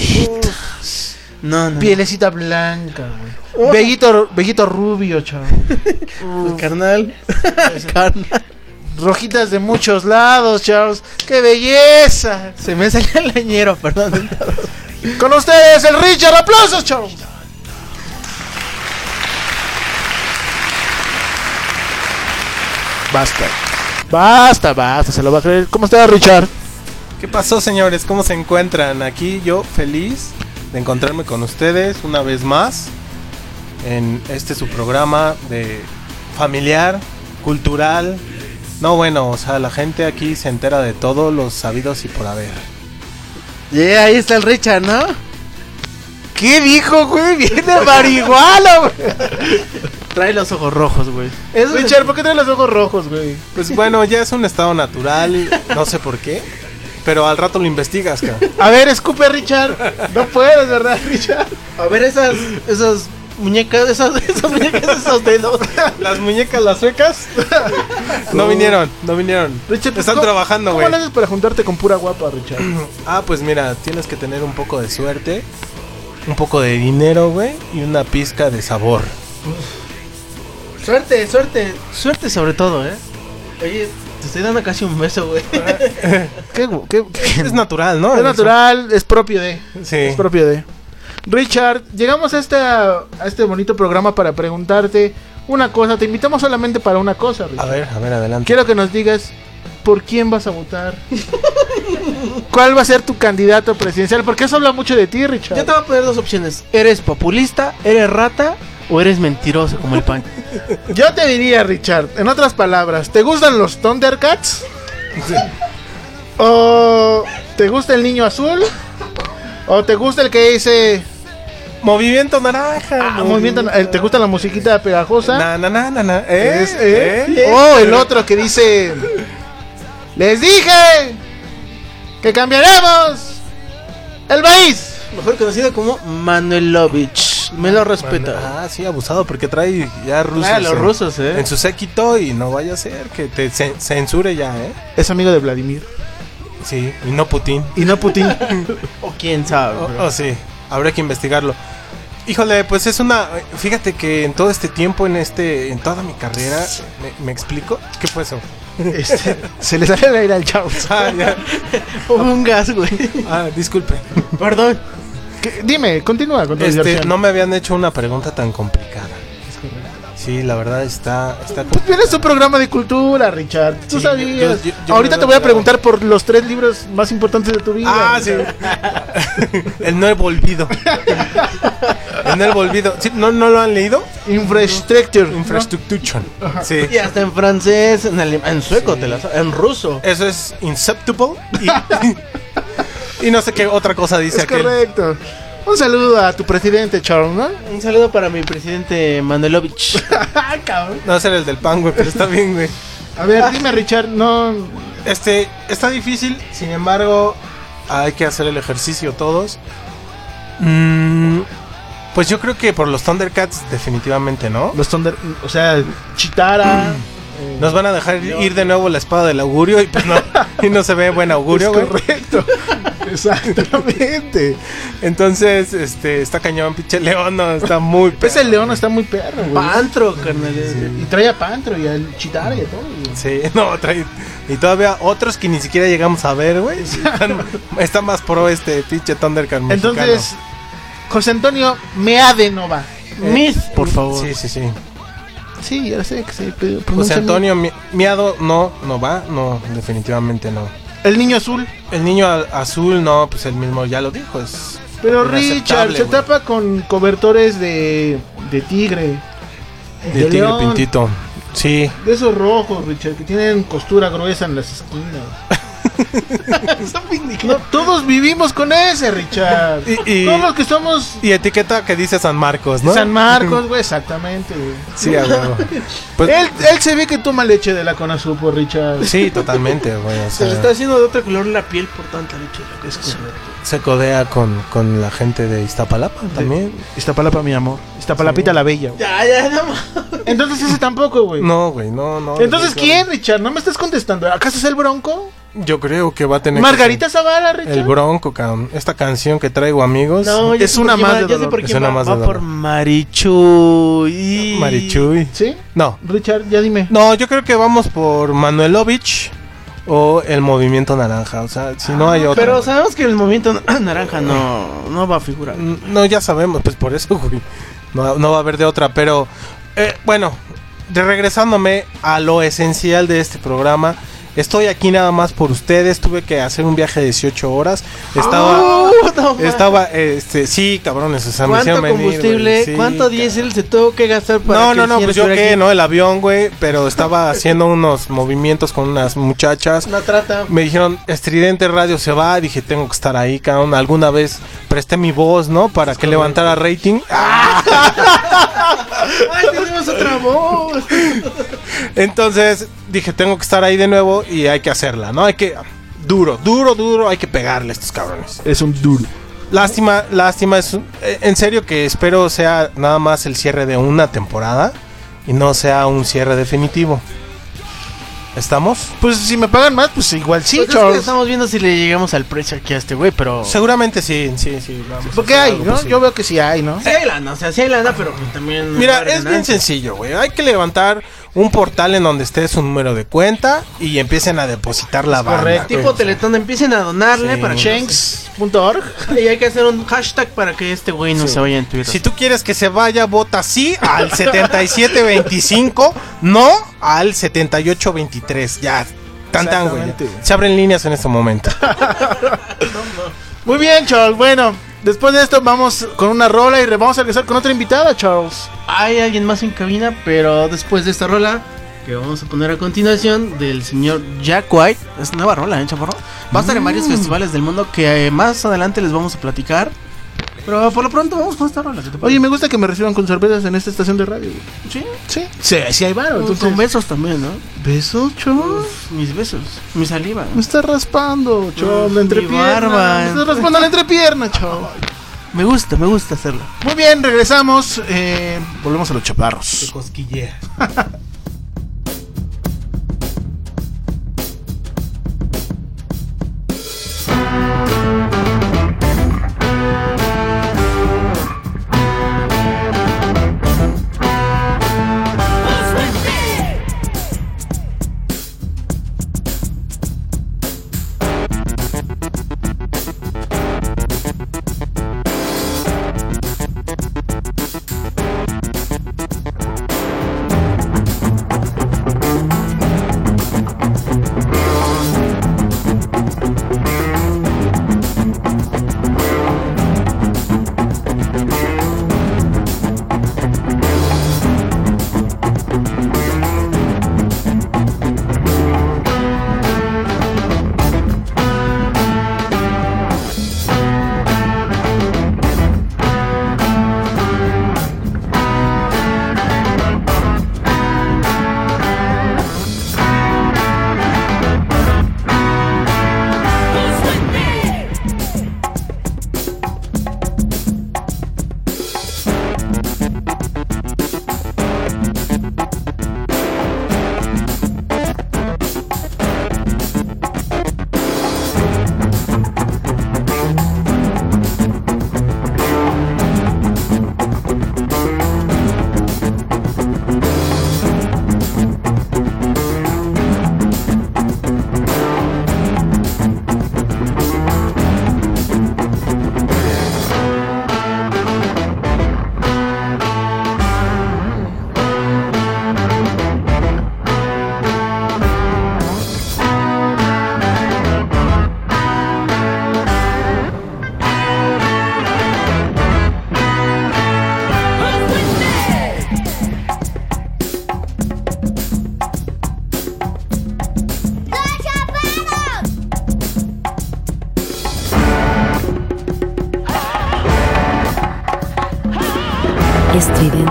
No, no. Pielecita blanca, güey. Bellito, bellito rubio, chavo. no. Carnal. Carnal. Rojitas de muchos lados, Charles. ¡Qué belleza! Se me salió el leñero, perdón. Con ustedes, el Richard. ¡Aplausos, Charles! Basta. Basta, basta. Se lo va a creer. ¿Cómo está, Richard? ¿Qué pasó, señores? ¿Cómo se encuentran? Aquí yo feliz de encontrarme con ustedes una vez más en este su programa de familiar, cultural. No, bueno, o sea, la gente aquí se entera de todos los sabidos y por haber. Yeah, ahí está el Richard, ¿no? ¿Qué dijo, güey? Viene marihuana, güey. Trae los ojos rojos, güey. Es- Richard, ¿por qué trae los ojos rojos, güey? Pues bueno, ya es un estado natural, no sé por qué, pero al rato lo investigas, cabrón. A ver, escupe, Richard. No puedes, ¿verdad, Richard? A ver esas, esas muñecas, esas, esas muñecas, esos dedos. Las muñecas, las suecas, no vinieron, no vinieron. Richard, Están ¿cómo- trabajando, ¿Cómo güey. le haces para juntarte con pura guapa, Richard? Ah, pues mira, tienes que tener un poco de suerte, un poco de dinero, güey, y una pizca de sabor. Suerte, suerte, suerte sobre todo, ¿eh? Oye, te estoy dando casi un beso, güey. ¿Qué, gu- qué- qué- Es natural, ¿no? Es natural, es propio de. Sí. Es propio de. Richard, llegamos a este, a este bonito programa para preguntarte una cosa. Te invitamos solamente para una cosa, A Richard. ver, a ver, adelante. Quiero que nos digas por quién vas a votar. ¿Cuál va a ser tu candidato presidencial? Porque eso habla mucho de ti, Richard. Yo te voy a poner dos opciones. ¿Eres populista, eres rata o eres mentiroso como el pan? Yo te diría, Richard, en otras palabras, ¿te gustan los Thundercats? ¿O te gusta el niño azul? ¿O te gusta el que dice Movimiento naranja. ah, movimiento, eh, ¿Te gusta la musiquita pegajosa? Na, na, na, na, na. ¿Eh? Es, eh, ¿Eh? O el otro que dice Les dije que cambiaremos el país. Mejor conocido como Manuelovich. Me lo respeta. Ah, sí, abusado, porque trae ya rusos. Ah, los en- rusos, ¿eh? En su séquito y no vaya a ser que te cen- censure ya, ¿eh? Es amigo de Vladimir. Sí, y no Putin. Y no Putin. O quién sabe. Oh, oh, sí, habrá que investigarlo. Híjole, pues es una. Fíjate que en todo este tiempo, en este, en toda mi carrera, ¿me, me explico? ¿Qué fue eso? Este, se le sale el aire al chavo. Ah, ya. Un gas, güey. Ah, disculpe. Perdón. ¿Qué? Dime, continúa con Este, no me habían hecho una pregunta tan complicada. Sí, la verdad está, está Pues tienes un programa de cultura, Richard. Tú Sí, sabías. yo- yo- yo Ahorita te voy a preguntar por los tres libros más importantes de tu vida. Ah, sí. El nuevo olvido. El nuevo olvido. Sí, ¿no, ¿No lo han leído? Infrastructure. Infrastructure. Sí. Y hasta en francés, en, alem- en sueco, te la sa- en ruso. Eso es Inceptible. Y, y no sé qué otra cosa dice Es aquel. correcto. Un saludo a tu presidente, Charles, ¿no? Un saludo para mi presidente Manuelovich. Ah, cabrón. No ser el del pan, güey, pero está bien, güey. A ver, dime, Richard, no. Este, está difícil, sin embargo, hay que hacer el ejercicio todos. Mm, pues yo creo que por los Thundercats, definitivamente, ¿no? Los Thunder. O sea, Chitara. Nos van a dejar ir de nuevo la espada del augurio y pues no, y no se ve buen augurio, es güey. correcto. Exactamente. Entonces, este, está cañón, pinche león, no, está muy Pues el león está muy perro, güey. Pantro, carnal. Y trae a Pantro y al Chitara y a todo. güey. Sí, no, trae. Y todavía otros que ni siquiera llegamos a ver, güey. Están- Está más pro este pinche Thundercat mexicano. Entonces, José Antonio Meadenova. Myth, por favor. Sí, sí, sí. Sí, ya sé que se José Antonio Mi- Miado no, no va, no, definitivamente no. El niño azul. El niño azul no, pues él mismo ya lo dijo, es Pero Richard se tapa con cobertores de, de tigre. de tigre león. pintito. Sí, De esos rojos, Richard, que tienen costura gruesa en las esquinas. No, todos vivimos con ese, Richard. Y- y- Todos los que somos y etiqueta que dice San Marcos, ¿no? San Marcos, güey, exactamente, güey. Sí, a. Pues, él, él se ve que toma leche de la Conasupo, Richard. sí, totalmente, güey. o Se le está haciendo de otro color la piel por tanta leche. lo que es correcto. se codea con, con la gente de Iztapalapa también. Iztapalapa, mi amor. Iztapalapita la bella. güey. Ya, ya, no. Entonces ese tampoco, güey. No, güey, no, no. Entonces, ¿quién, Richard? ¿No me estás contestando? ¿Acaso es el Bronco? Yo creo que va a tener. que ¿Margarita Zavala, Richard? El Bronco, cabrón. Esta canción que traigo, amigos. No, ya Es sé una más va, de dolor. por Es una va, más de va dolor. por Marichuy. Marichuy. ¿Sí? No. Richard, ya dime. No, yo creo que vamos por Manuelovich o el Movimiento Naranja. O sea, si no hay otro. Pero sabemos que el movimiento naranja no, no va a figurar. No, ya sabemos, pues por eso, güey. No, no va a haber de otra, pero eh, bueno, de regresándome a lo esencial de este programa. Estoy aquí nada más por ustedes. Tuve que hacer un viaje de 18 horas. Estaba, Oh, no estaba, este, sí, cabrones, o sea, me ¿Cuánto hicieron venir, combustible, sí, cuánto diésel se tuvo que gastar para No, que no, no, pues yo qué, aquí? ¿no? El avión, güey, pero estaba haciendo unos movimientos con unas muchachas. Una trata. Me dijeron, Estridente Radio se va. Dije, tengo que estar ahí, cabrón. Alguna vez presté mi voz, ¿no? Para que levantara rating. Ay, tenemos otra voz. Entonces dije, tengo que estar ahí de nuevo y hay que hacerla, ¿no? Hay que. Duro, duro, duro, hay que pegarle a estos cabrones. Es un duro. Lástima, lástima. Es, un- eh, en serio que espero sea nada más el cierre de una temporada y no sea un cierre definitivo. ¿Estamos? Pues si me pagan más, pues igual sí, Pues es que Charles. estamos viendo si le llegamos al precio aquí a este güey, pero... Seguramente sí, sí, sí. vamos Porque hay, ¿no? posible. Yo veo que sí hay, ¿no? Sí hay lana, o sea, sí hay lana, pero pues también... Mira, es bien sencillo, güey. Hay que levantar un portal en donde esté su número de cuenta y empiecen a depositar la banda. correcto. Tipo. Teletón, empiecen a donarle Sí. para que... Shanks.org. Y hay que hacer un hashtag para que este güey no Sí. se vaya en Twitter. Si tú quieres que se vaya, vota sí al 7725, no al 7823. Ya, tan tan, güey. Exactamente, güey. Se abren líneas en este momento. Muy bien, Charles. Bueno, después de esto vamos con una rola y vamos a regresar con otra invitada, Charles. Hay alguien más en cabina, pero después de esta rola que vamos a poner a continuación del señor Jack White, es nueva rola, ¿eh, chaparro? Va a estar en varios Mm. festivales del mundo que eh, más adelante les vamos a platicar. Pero por lo pronto vamos con esta rola. ¿qué te Oye, me gusta que me reciban con sorpresas en esta estación de radio. sí, Sí. Sí, sí hay varo. con Entonces, besos también, ¿no? ¿Besos, Charles? Mis besos, mi saliva. Me está raspando, Charles, la entrepierna. Me está raspando la entrepierna, Charles. Me gusta, me gusta hacerlo. Muy bien, regresamos. eh, volvemos a los chaparros. Cosquillea.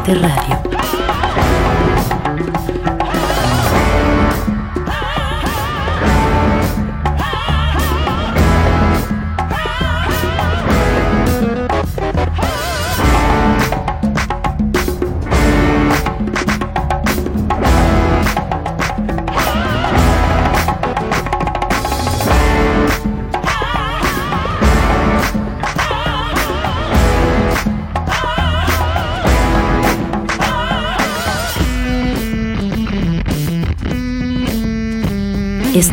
Radio.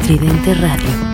Estridente Radio.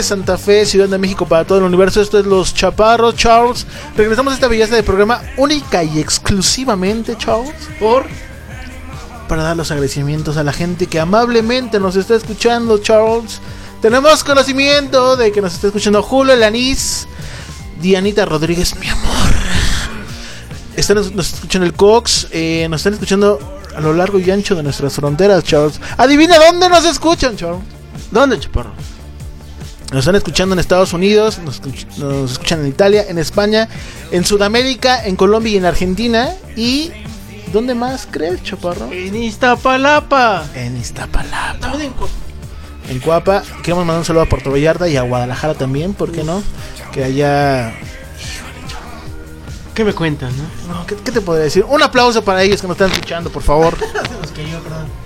Santa Fe, Ciudad de México para todo el universo. Esto es Los Chaparros, Charles. Regresamos a esta belleza de programa única y exclusivamente, Charles, por para dar los agradecimientos a la gente que amablemente nos está escuchando, Charles. Tenemos conocimiento de que nos está escuchando Julio Lanís, Dianita Rodríguez, mi amor. Están, nos escuchan el Cox, eh, nos están escuchando a lo largo y ancho de nuestras fronteras, Charles. Adivina dónde nos escuchan, Charles. ¿Dónde, chaparro? Nos están escuchando en Estados Unidos, nos, nos escuchan en Italia, en España, en Sudamérica, en Colombia y en Argentina. ¿Y dónde más crees, Chaparro? En Iztapalapa. En Iztapalapa. En Cuapa. Queremos mandar un saludo a Puerto Vallarta y a Guadalajara también, ¿por qué no? Que allá... ¿Qué me cuentan, no? No, ¿qué, qué te podría decir? Un aplauso para ellos que nos están escuchando, por favor.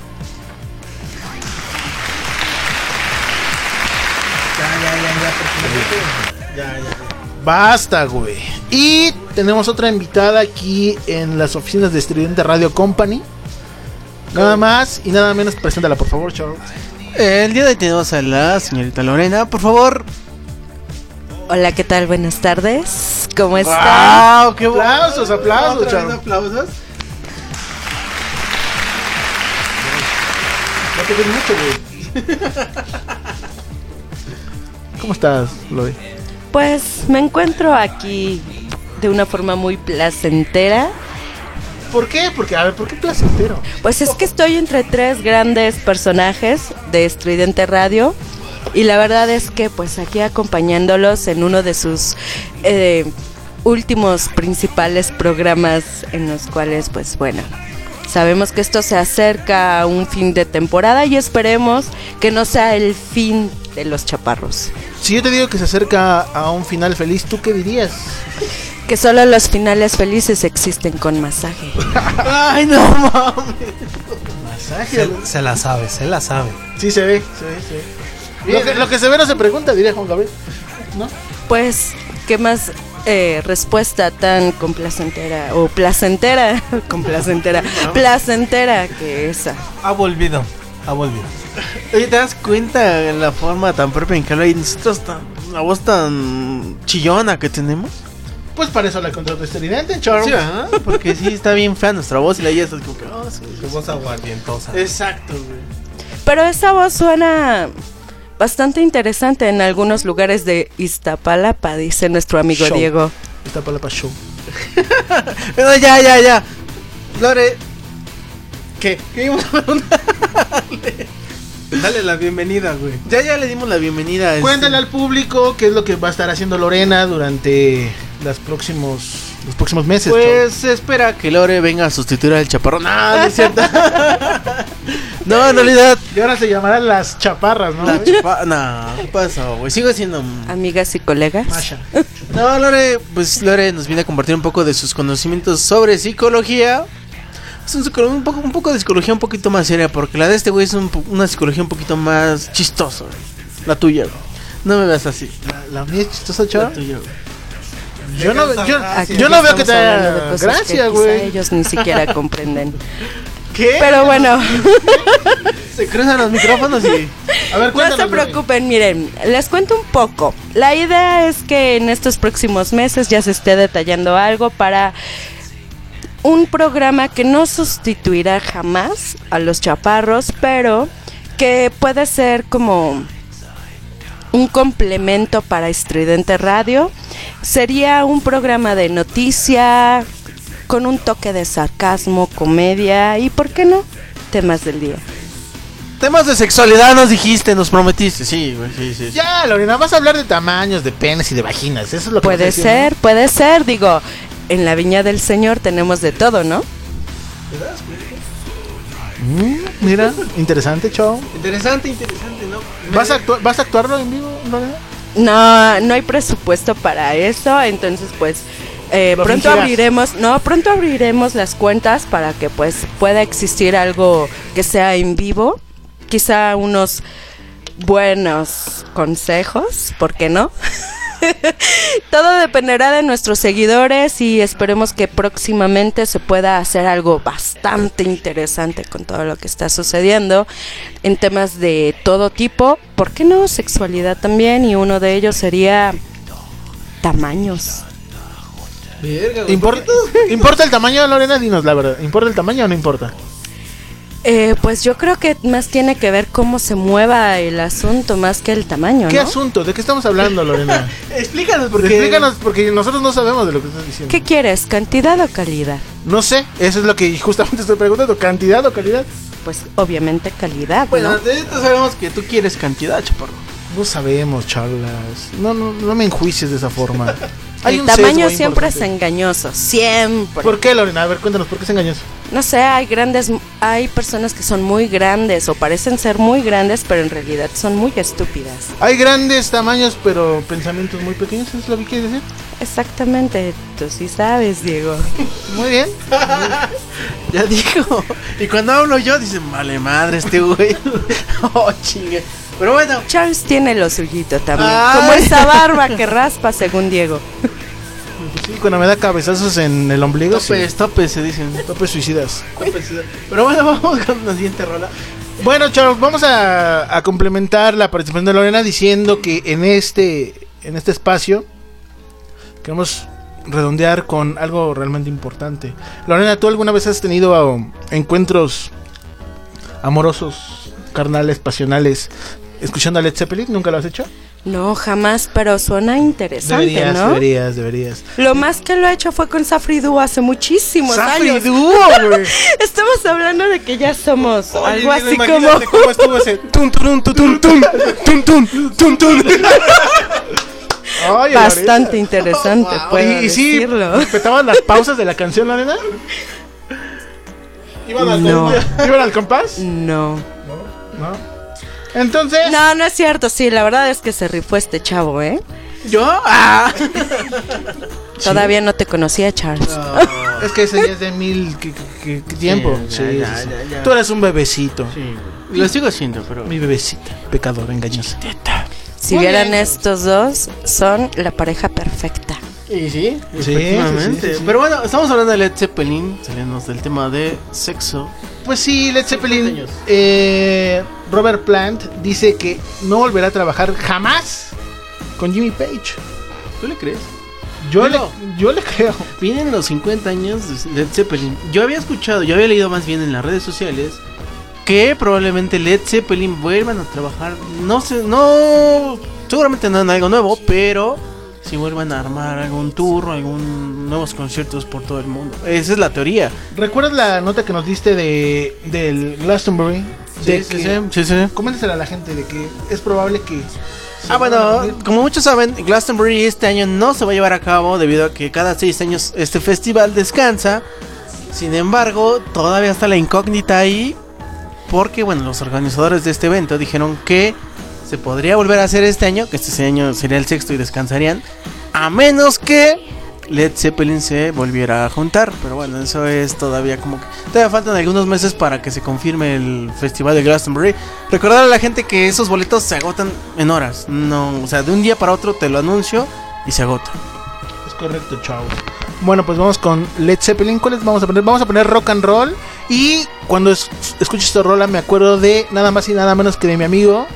Basta, güey. Y tenemos otra invitada aquí en las oficinas de Estridente Radio Company. Nada más y nada menos, preséntala, por favor, Charles. El día de hoy tenemos a la señorita Lorena. Por favor. Hola, ¿qué tal? Buenas tardes. ¿Cómo están? ¡Wow! ¡Qué Aplausos, aplausos, Otra vez Charles. aplausos. No te ves mucho, güey. ¿Cómo estás, Lore? Pues me encuentro aquí de una forma muy placentera. ¿Por qué? Porque, a ver, ¿por qué placentero? Pues es que estoy entre tres grandes personajes de Estridente Radio. Y la verdad es que pues aquí acompañándolos en uno de sus eh, últimos principales programas en los cuales pues bueno, sabemos que esto se acerca a un fin de temporada y esperemos que no sea el fin de los chaparros. Si yo te digo que se acerca a un final feliz, ¿tú qué dirías? Que solo los finales felices existen con masaje. Ay, no mames. Masaje. Se, se la sabe, se la sabe. Sí, se ve, se ve, se ve. Lo que, lo que se ve no se pregunta, diría Juan Gabriel. ¿No? Pues, ¿qué más eh, respuesta tan complacentera o placentera, complacentera, placentera que esa? Ha volvido, ha volvido. Oye, ¿te das cuenta en la forma tan propia en que habla y nosotros tan, la voz tan chillona que tenemos? Pues para eso la contrato estridente, Charles. Sí, ¿verdad? Porque sí está bien fea nuestra voz y la ella está como que, "Ah, sí". Qué voz aguardientosa. Exacto, güey. Pero esa voz suena bastante interesante en algunos lugares de Iztapalapa, dice nuestro amigo Show. Diego. La show. Pero ya, ya, ya. Lore, ¿Qué? ¿qué íbamos a preguntar? Dale la bienvenida, güey. Ya, ya le dimos la bienvenida. a este- Cuéntale al público qué es lo que va a estar haciendo Lorena durante los próximos, los próximos meses. Pues se espera que Lore venga a sustituir al chaparrón. No, no es cierto. no, en realidad. Y ahora se llamarán las chaparras, ¿no? La chapa... No, ¿qué pasó, güey? Sigo siendo... Amigas y colegas. Masha. No, Lore, pues Lore nos viene a compartir un poco de sus conocimientos sobre psicología. Es un, poco, un poco de psicología un poquito más seria, porque la de este güey es un una psicología un poquito más chistosa. güey. La tuya, güey. No me veas así. La, la mía es chistosa, La Charles. tuya, güey. Yo no, yo, yo no veo que te hablando de haga cosas que gracia, quizá güey. Ellos ni siquiera comprenden. ¿Qué? Pero bueno. Se cruzan los micrófonos y... A ver, No se preocupen, miren, les cuento un poco. La idea es que en estos próximos meses ya se esté detallando algo para un programa que no sustituirá jamás a los chaparros, pero que puede ser como un complemento para Estridente Radio. Sería un programa de noticia con un toque de sarcasmo, comedia y, ¿por qué no? Temas del día. Temas de sexualidad nos dijiste, nos prometiste. Sí, sí, sí. Ya, Lorena, vas a hablar de tamaños, de penes y de vaginas. Eso es lo que Puede ser, puede ser, digo, en la viña del Señor tenemos de todo, ¿no? ¿no? Mm, mira, interesante, show. Interesante, interesante, ¿no? ¿Vas a, actu- ¿Vas a actuarlo en vivo, Lorena? No, no hay presupuesto para eso, entonces pues eh, pronto fingirás. abriremos, no, pronto abriremos las cuentas para que pues pueda existir algo que sea en vivo, quizá unos buenos consejos, ¿por qué no? Todo dependerá de nuestros seguidores y esperemos que próximamente se pueda hacer algo bastante interesante con todo lo que está sucediendo en temas de todo tipo. ¿Por qué no? Sexualidad también y uno de ellos sería tamaños. Verga, güey. ¿Impor- ¿Importa el tamaño, Lorena? Dinos la verdad. ¿Importa el tamaño o no importa? Eh, pues yo creo que más tiene que ver cómo se mueva el asunto más que el tamaño, ¿Qué ¿no? asunto? ¿De qué estamos hablando, Lorena? Explícanos porque... Explícanos, porque nosotros no sabemos de lo que estás diciendo. ¿Qué quieres? ¿Cantidad o calidad? No sé, eso es lo que justamente estoy preguntando. ¿Cantidad o calidad? Pues obviamente calidad, Bueno, ¿no? de esto sabemos que tú quieres cantidad, chaparro. No sabemos, charlas. No, no, no me enjuicies de esa forma. Hay el tamaño siempre es engañoso, siempre. ¿Por qué, Lorena? A ver, cuéntanos, ¿por qué es engañoso? No sé, hay grandes, hay personas que son muy grandes o parecen ser muy grandes, pero en realidad son muy estúpidas. Hay grandes tamaños, pero pensamientos muy pequeños, ¿es lo que quieres decir? exactamente. Tú sí sabes, Diego. Muy bien. Ya dijo. Y cuando hablo yo, dicen, vale madre este güey. oh, chingue. Pero bueno, Charles tiene lo suyito también. Ay. Como esa barba que raspa, según Diego. Sí, cuando me da cabezazos en el ombligo. sí. topes, topes se dicen. Topes suicidas. Pero bueno, vamos con la siguiente rola. Bueno, chavos, vamos a, a complementar la participación de Lorena diciendo que en este, en este espacio queremos redondear con algo realmente importante. Lorena, ¿tú alguna vez has tenido um, encuentros amorosos, carnales, pasionales, escuchando a Led Zeppelin? ¿Nunca lo has hecho? No, jamás, pero suena interesante, deberías, ¿no? deberías, deberías. Lo más que lo he hecho fue con Safri Duo hace muchísimos Safri años. Duo, güey. Estamos hablando de que ya somos algo así como... cómo estuvo ese tun turun tutun tun tun tun tun tun. Ay, Bastante interesante, Lorena. Y, y sí, decirlo. respetaban las pausas de la canción, Lorena. Iban al No. ¿Iban al compás? No. No. Entonces, No, no es cierto, sí, la verdad es que se rifó este chavo, ¿eh? ¿Yo? Ah. Todavía no te conocía, Charles. es que ese ya es de mil ¿qué, qué- qué tiempo. Sí, ya, sí, sí. ya, ya. Tú eres un bebecito. Lo sigo haciendo, pero. Mi bebecita, pecador, engañosa. Si Muy vieran bien. estos dos, son la pareja perfecta. Y sí, Sí, efectivamente. sí, sí, sí. Pero bueno, estamos hablando de Led Zeppelin, saliendo del tema de sexo. Pues sí, Led Zeppelin. eh, Robert Plant dice que no volverá a trabajar jamás con Jimmy Page. ¿Tú le crees? Yo, le, yo le creo. Vienen los 50 años de Led Zeppelin. Yo había escuchado, yo había leído más bien en las redes sociales que probablemente Led Zeppelin vuelvan a trabajar. No sé, no. Seguramente no en algo nuevo, pero si vuelvan a armar algún tour, algún nuevos conciertos por todo el mundo. Esa es la teoría. ¿Recuerdas la nota que nos diste de del Glastonbury? De Sí, sí, que- sí, sí, a la gente de que es probable que. Ah, bueno, como muchos saben, Glastonbury este año no se va a llevar a cabo debido a que cada seis años este festival descansa. Sin embargo, todavía está la incógnita ahí. Porque, bueno, los organizadores de este evento dijeron que se podría volver a hacer este año, que este año sería el sexto y descansarían. A menos que Led Zeppelin se volviera a juntar. Pero bueno, eso es todavía como que... Todavía faltan algunos meses para que se confirme el festival de Glastonbury. Recordar a la gente que esos boletos se agotan en horas. No, o sea, de un día para otro te lo anuncio y se agota. Es correcto, chao. Bueno, pues vamos con Led Zeppelin. ¿Cuáles vamos a poner? Vamos a poner rock and roll. Y cuando es- escucho esta rola me acuerdo de nada más y nada menos que de mi amigo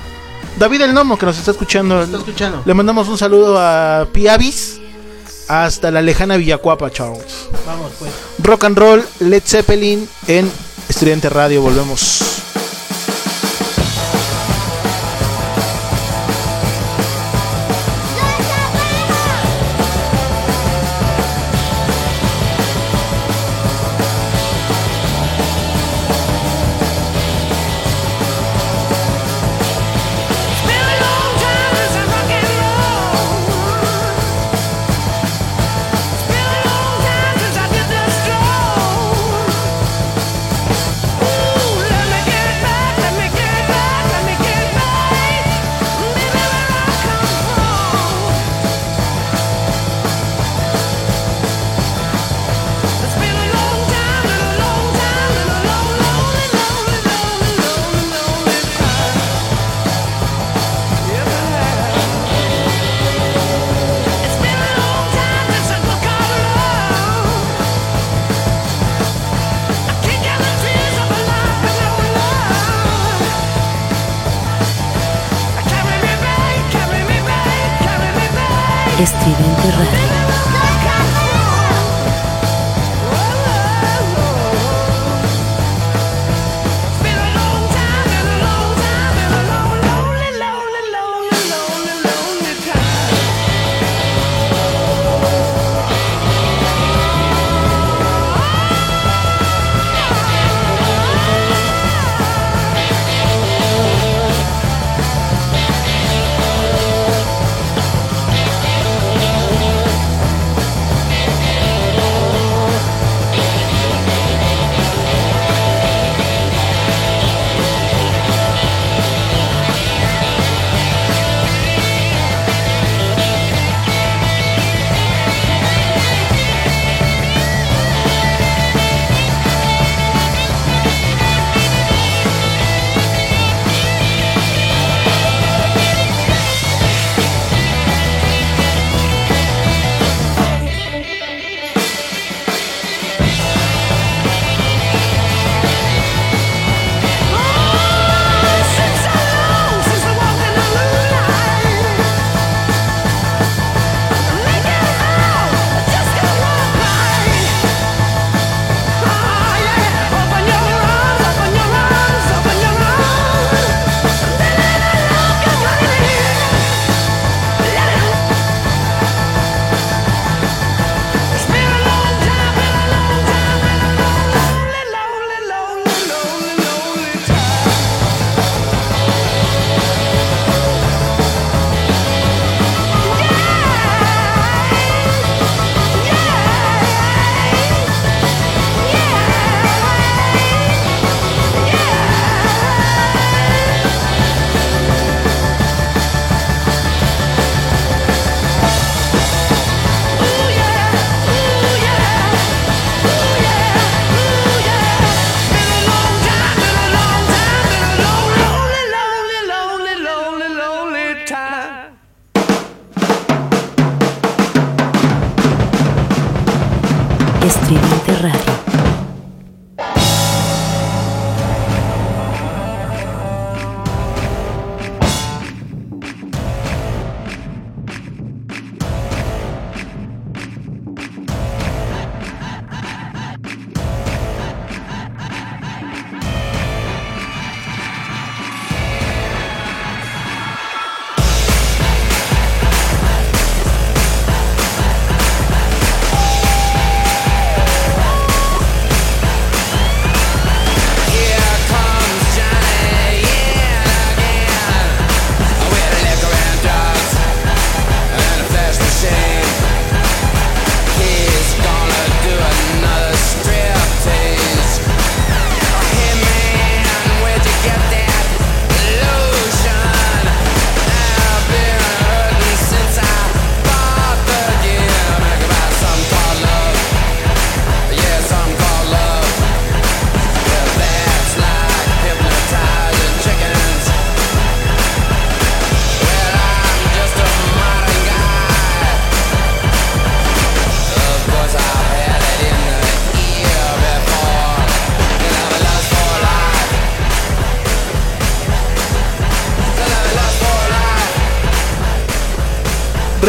David el Nomo que nos está escuchando. Está escuchando. Le mandamos un saludo a Piavis hasta la lejana Villacuapa, Charles. Vamos, pues. Rock and roll, Led Zeppelin en Estudiante Radio. Volvemos.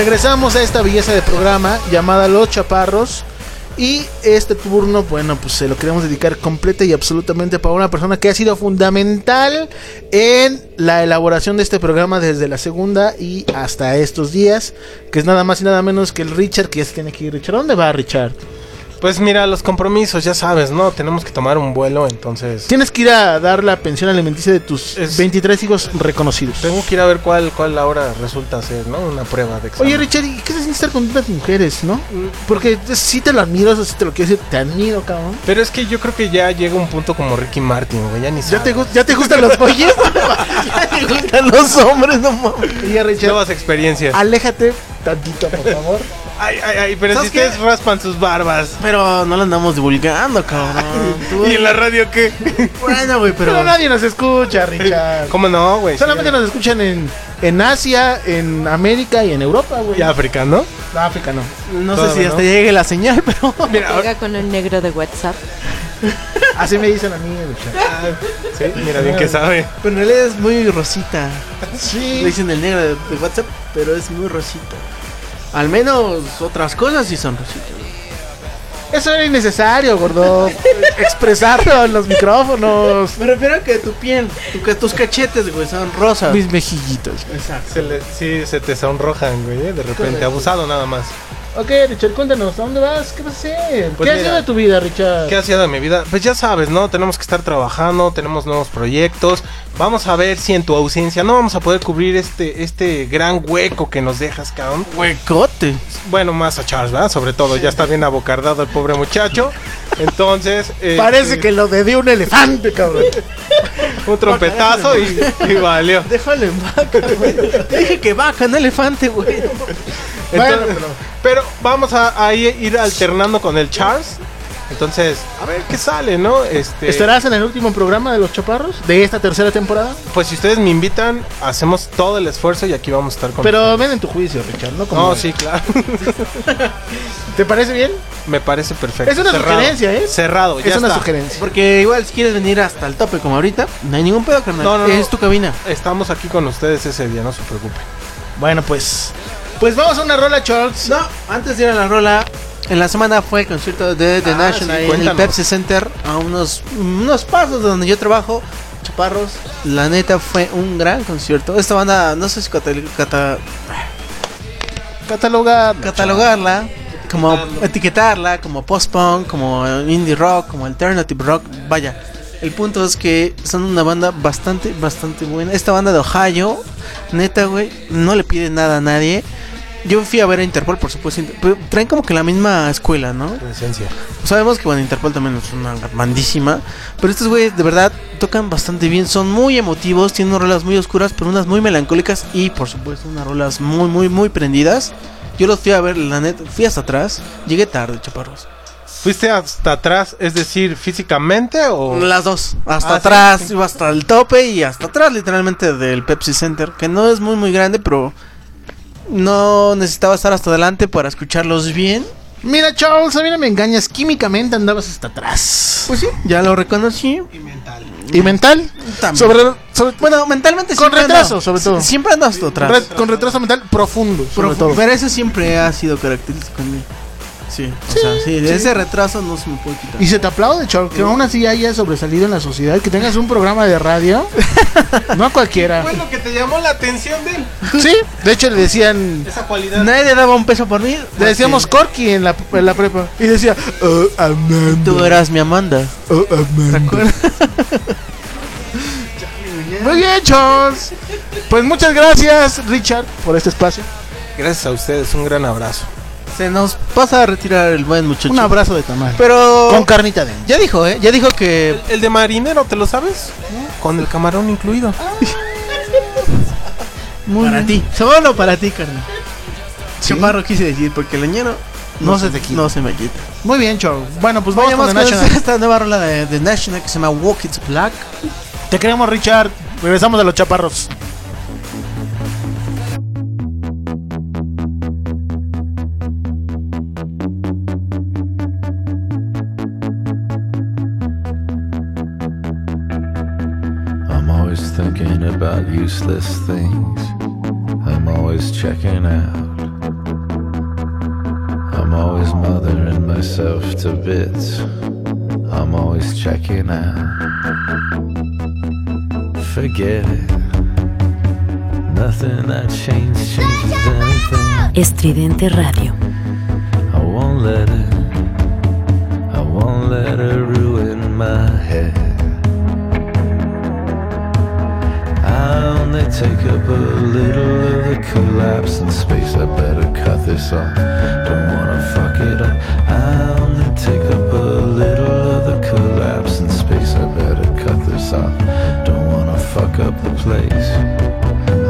Regresamos a esta belleza de programa llamada Los Chaparros. Y este turno, bueno, pues se lo queremos dedicar completa y absolutamente para una persona que ha sido fundamental en la elaboración de este programa desde la segunda y hasta estos días, que es nada más y nada menos que el Richard, que ya se tiene que ir. Richard, ¿a ¿dónde va Richard? Pues mira, los compromisos, ya sabes, ¿no? Tenemos que tomar un vuelo, entonces... Tienes que ir a dar la pensión alimenticia de tus 23 hijos reconocidos. Tengo que ir a ver cuál, cuál ahora resulta ser, ¿no? Una prueba de examen. Oye, Richard, ¿y qué se siente estar con tantas mujeres, no? Porque si te lo admiro, sí te lo quiero decir, te admiro, cabrón. Pero es que yo creo que ya llega un punto como Ricky Martin, güey, ya ni ¿Ya te, ¿Ya te gustan los pollos? ¿Ya te gustan los hombres? No mames. Oye, Richard, Nuevas experiencias. aléjate tantito, por favor. Ay, ay, ay, pero si ¿Sabes ustedes qué? raspan sus barbas. Pero no lo andamos divulgando, cabrón. Tú- ¿Y en la radio qué? Bueno, güey, Pero pero. nadie nos escucha, Richard. ¿Cómo no, güey? Solamente Sí, nos escuchan en, en Asia, en América y en Europa, güey. Y África, ¿no? África no. No sé si hasta llegue la señal, pero. Mira, Llega con el negro de WhatsApp. Así me dicen a mí, Richard. sí, mira bien que sabe. Pero en realidad es muy rosita. Sí. Le dicen el negro de, de WhatsApp, pero es muy rosita. Al menos otras cosas sí son rositas. Eso era innecesario, gordo. Expresarlo en los micrófonos. Me refiero a que tu piel, tu- que tus cachetes, güey, son rosas. Mis mejillitos. Exacto. Se le- sí, se te sonrojan, güey, ¿eh? de repente. Abusado nada más. Ok, Richard, cuéntanos, ¿a dónde vas? ¿Qué vas a hacer? Pues ¿Qué ha mira. sido de tu vida, Richard? ¿Qué ha sido de mi vida? Pues ya sabes, ¿no? Tenemos que estar trabajando, tenemos nuevos proyectos. Vamos a ver si en tu ausencia no vamos a poder cubrir este, este gran hueco que nos dejas, cabrón. Huecote. Bueno, más a Charles, ¿verdad? Sobre todo, ya está bien abocardado el pobre muchacho. Entonces, eh, Parece eh, que lo de un elefante, cabrón. un trompetazo y, y valió. Déjalo en vaca, güey. Te dije que vaca, no elefante, güey. Bueno, pero vamos a, a ir alternando con el Charles. Entonces, a ver qué sale, ¿no? Este, ¿Estarás en el último programa de los chaparros de esta tercera temporada? Pues si ustedes me invitan, hacemos todo el esfuerzo y aquí vamos a estar con Pero ustedes. ven en tu juicio, Richard, ¿no? Como- No, sí, claro. ¿Te parece bien? Me parece perfecto. Es una sugerencia, ¿eh? Cerrado, ya es una está. sugerencia. Porque igual si quieres venir hasta el tope como ahorita, no hay ningún pedo, carnal. No, no, no. Es tu cabina. Estamos aquí con ustedes ese día, no se preocupen. Bueno, pues. Pues vamos a una rola, Charles. No, antes de ir a la rola, en la semana fue el concierto de The Ah, National sí, en el. Pepsi Center a unos, unos pasos de donde yo trabajo. Chaparros, la neta fue un gran concierto. Esta banda, no sé si cata- cata- Catalogar. catalogarla, como etiquetarla, como post-punk, como indie rock, como alternative rock, vaya. El punto es que son una banda bastante, bastante buena. Esta banda de Ohio, neta, güey, no le pide nada a nadie. Yo fui a ver a Interpol, por supuesto. Pero traen como que la misma escuela, ¿no? Presencia. Sabemos que bueno, Interpol también es una bandísima. Pero estos güeyes de verdad tocan bastante bien. Son muy emotivos. Tienen unas rolas muy oscuras, pero unas muy melancólicas. Y por supuesto, unas rolas muy, muy, muy prendidas. Yo los fui a ver, la neta. Fui hasta atrás. Llegué tarde, chaparros. ¿Fuiste hasta atrás, es decir, físicamente o...? Las dos. Hasta Ah, sí, atrás. sí. Iba hasta el tope y hasta atrás, literalmente, del Pepsi Center. Que no es muy, muy grande, pero. No necesitaba estar hasta adelante para escucharlos bien. Mira, Charles, a mí no me engañas. Químicamente andabas hasta atrás. Pues sí, ya lo reconocí. ¿Y mental? También. Sobre, sobre- Bueno, mentalmente Con siempre retraso, ando- sobre todo. Siempre ando hasta atrás. re- con retraso mental profundo, sobre Profu- todo. Pero eso siempre ha sido característico en mí. Sí, o sea, sí, de ese retraso no se me puede quitar. Y se te aplaude, Charles, que aún así hayas sobresalido en la sociedad, que tengas un programa de radio. no a cualquiera. Fue lo que te llamó la atención de él. Sí, de hecho le decían, Esa cualidad. Nadie daba un peso por mí. le decíamos Corky en la, en la prepa. Y decía, oh, Amanda. Tú eras mi Amanda. oh, Amanda. Muy bien, Charles. Pues muchas gracias, Richard, por este espacio. Gracias a ustedes, un gran abrazo. Se nos pasa a retirar el buen muchacho. Un abrazo de tamal. Pero. Con carnita de Ya dijo, ¿eh? Ya dijo que. El, el de marinero, ¿te lo sabes? Con el camarón incluido. para ti. Solo para ti, carnal. Chaparro quise decir, porque el leñero. No se te quita. No se me quita. Muy bien, Charles. Bueno, pues vamos Vayamos con The con esta nueva rola de, de National que se llama Walk It's Black. Te queremos, Richard. Regresamos a los chaparros. Useless things. I'm always checking out. I'm always mothering myself to bits. I'm always checking out. Forget it. Nothing that change changes anything. Estridente Radio. I won't let it. I won't let it ruin my take up a little of the collapse in space. I better cut this off. Don't wanna fuck it up. I only take up a little of the collapse in space. I better cut this off. Don't wanna fuck up the place.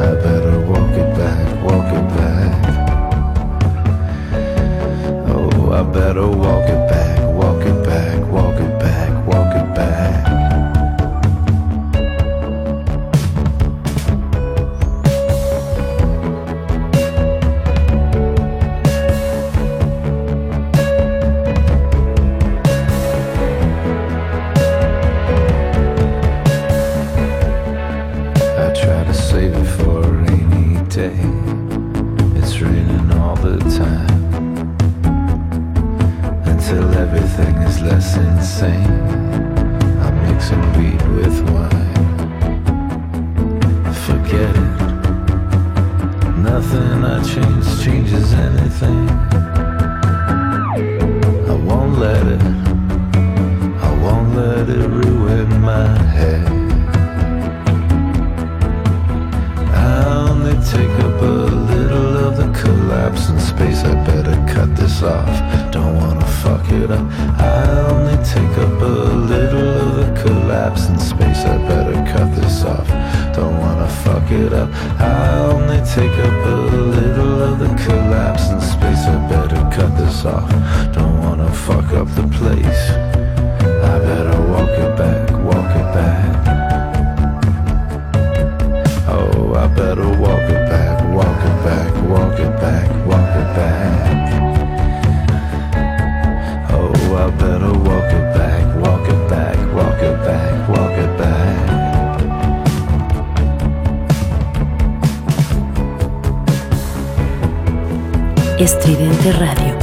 I better walk it back, walk it back. Oh, I better walk everything is less insane. I'm mixing weed with wine. Forget it. Nothing I change changes anything. I won't let it. I won't let it ruin my head. I only take up a little collapse in space. I better cut this off. Don't wanna fuck it up. I only take up a little of the collapse in space. I better cut this off. Don't wanna fuck it up. I only take up a little of the collapse in space. I better cut this off. Don't wanna fuck up the place. I better walk it back, walk it back. Oh, I better walk it Estridente Radio.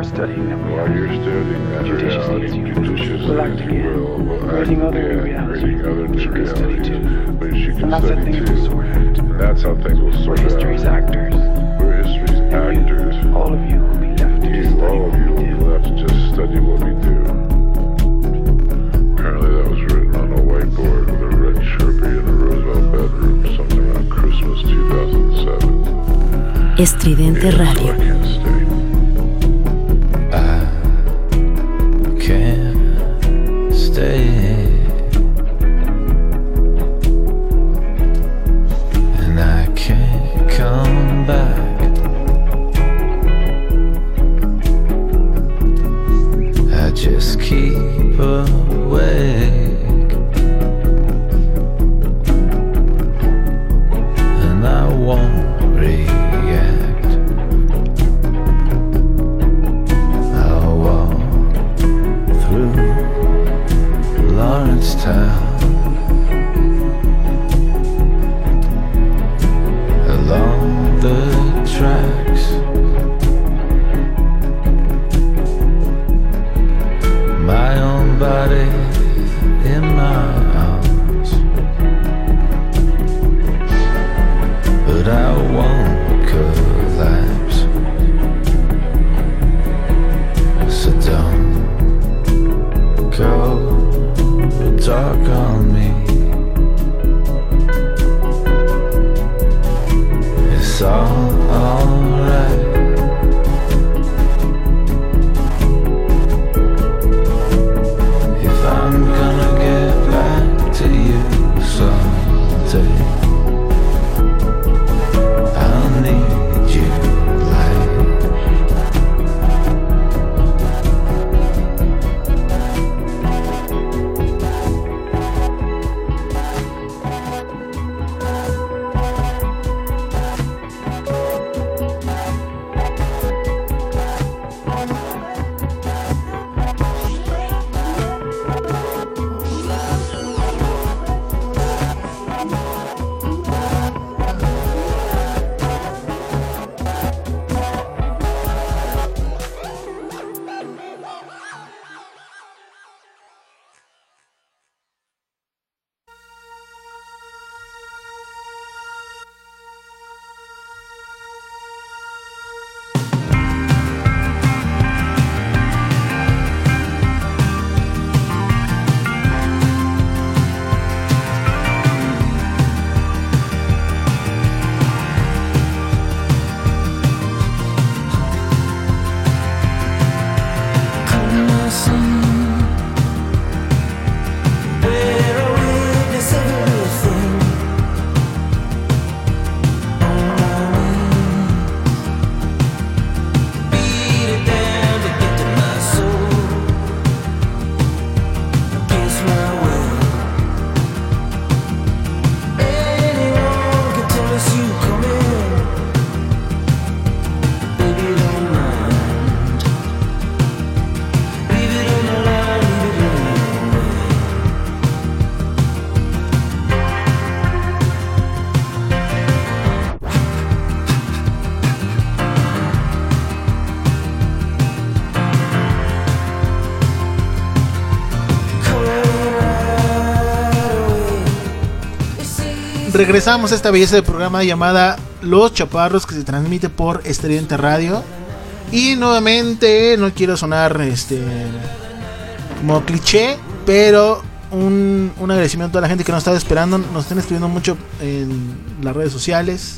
And while uh, you are studying that reality, judiciously as you will, we'll act again, creating uh, other uh, realities which you can study too. And that's how things will sort out. That's how things will We're out. history's actors. We're history's actors. All of you will be left to You, study all of what you we do. will have to just study what we do. Apparently that was written on a whiteboard with a red Sharpie in a Roosevelt bedroom sometime around Christmas 2007. Estridente Radio. Regresamos a esta belleza de programa llamada Los Chaparros que se transmite por Estridente Radio. Y nuevamente, no quiero sonar este como cliché, pero un, un agradecimiento a toda la gente que nos estaba esperando. Nos están escribiendo mucho en las redes sociales.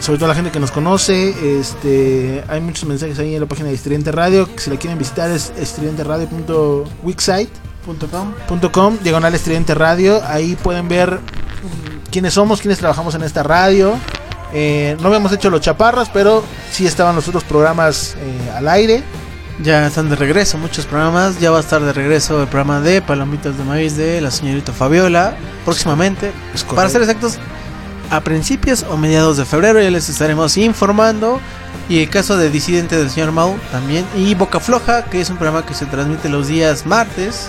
Sobre todo la gente que nos conoce. Este, hay muchos mensajes ahí en la página de Estridente Radio. Si la quieren visitar es estridenteradio.wixsite.com .com, diagonal Estridente Radio. Ahí pueden ver quiénes somos, quiénes trabajamos en esta radio. Eh, no habíamos hecho los chaparros, pero sí estaban los otros programas eh, al aire. Ya están de regreso muchos programas. Ya va a estar de regreso el programa de Palomitas de Maíz de la señorita Fabiola. Próximamente. Para ser exactos, a principios o mediados de febrero ya les estaremos informando. Y el caso de Disidente del señor Mau también. Y Boca Floja, que es un programa que se transmite los días martes.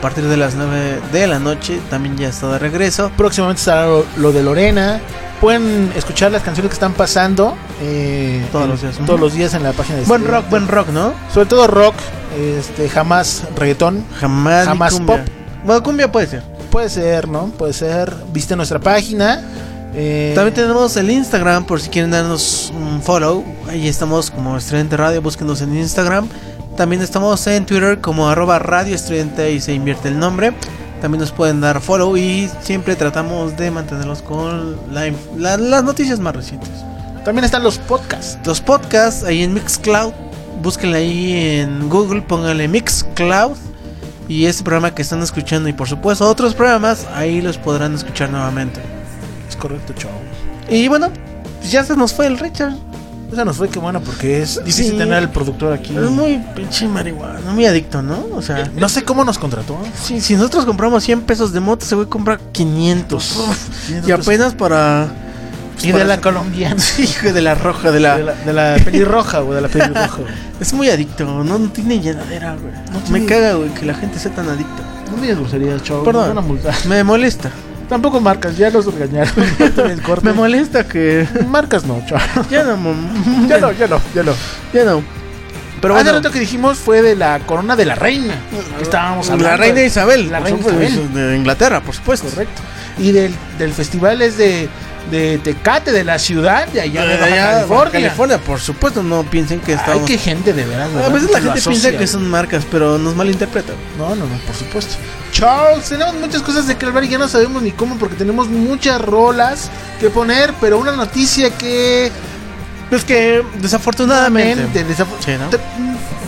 A partir de las 9 de la noche también ya está de regreso. Próximamente estará lo, lo de Lorena. Pueden escuchar las canciones que están pasando eh, Todos en- los días. todos los días en la página de Buen rock, buen rock, ¿no? Sobre todo rock, este, jamás reggaetón, Jamás, jamás pop. Bueno, cumbia puede ser. Puede ser, ¿no? Puede ser. Viste nuestra página. eh, También tenemos el Instagram por si quieren darnos un follow. Ahí estamos como Estridente Radio, búsquenos en Instagram. También estamos en Twitter como arroba Radio Estridente y se invierte el nombre. También nos pueden dar follow y siempre tratamos de mantenerlos con la inf- la- las noticias más recientes. También están los podcasts. Los podcasts ahí en Mixcloud. Búsquenla ahí en Google, pónganle Mixcloud. Y este programa que están escuchando y por supuesto otros programas, ahí los podrán escuchar nuevamente. Es correcto, chao. Y bueno, ya se nos fue el Richard. Esa nos fue que bueno porque es difícil Sí. tener al productor aquí. Es muy pinche marihuana, muy adicto, ¿no? O sea, No sé cómo nos contrató. si, si nosotros compramos 100 pesos de moto, ese güey compra 500. Uf, 500 y apenas para. pues, Y de la colombiana. Hijo de la roja, de la. De la, de la pelirroja, güey, de la pelirroja. güey. Es muy adicto, no, no tiene llenadera, güey. tiene- Me caga, güey, que la gente sea tan adicta. No digas groserías, chavo. Perdón. nos van a multar. Me molesta. Tampoco marcas, ya los regañaron. Me molesta que. Marcas no, chavo. Ya no, Ya no, ya no, ya no. Ya no. Pero Hace bueno, rato que dijimos fue de la corona de la reina. que Estábamos hablando. la reina Isabel, La reina Isabel. de Inglaterra, por supuesto. Correcto. Y del, del festival es de, de Tecate, de la ciudad de allá de De allá, California. California, por supuesto, no piensen que Ay, estamos. qué gente de veras. A ¿verdad? veces la Lo gente asocia. piensa que son marcas, pero nos malinterpretan. No, no, no, por supuesto. Charles, tenemos muchas cosas de que hablar y ya no sabemos ni cómo porque tenemos muchas rolas que poner, pero una noticia que Es que desafortunadamente. Desaf- Sí, ¿no?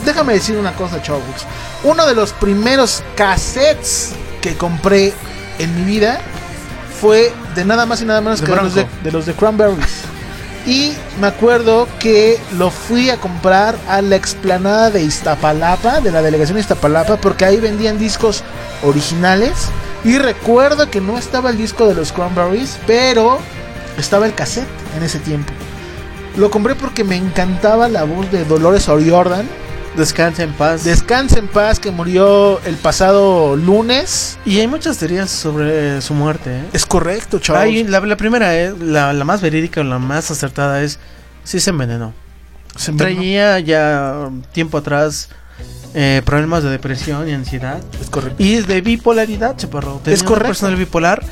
Déjame decir una cosa, Charles. Uno de los primeros cassettes que compré en mi vida fue de nada más y nada menos De que de los de, de los de Cranberries. Y me acuerdo que lo fui a comprar a la explanada de Iztapalapa, de la delegación de Iztapalapa, porque ahí vendían discos originales. Y recuerdo que no estaba el disco de los Cranberries, pero estaba el cassette en ese tiempo. Lo compré porque me encantaba la voz de Dolores O'Riordan. Descansa en paz. Descansa en paz, que murió el pasado lunes. y hay muchas teorías sobre su muerte. ¿eh? Es correcto, chavos. Hay- la, la primera, es, la, la más verídica o la más acertada es: sí se envenenó. Se envenenó. Traía ya tiempo atrás eh, problemas de depresión y ansiedad. Es correcto. Y de bipolaridad, chaparro. Tenía Es una correcto. personal bipolar.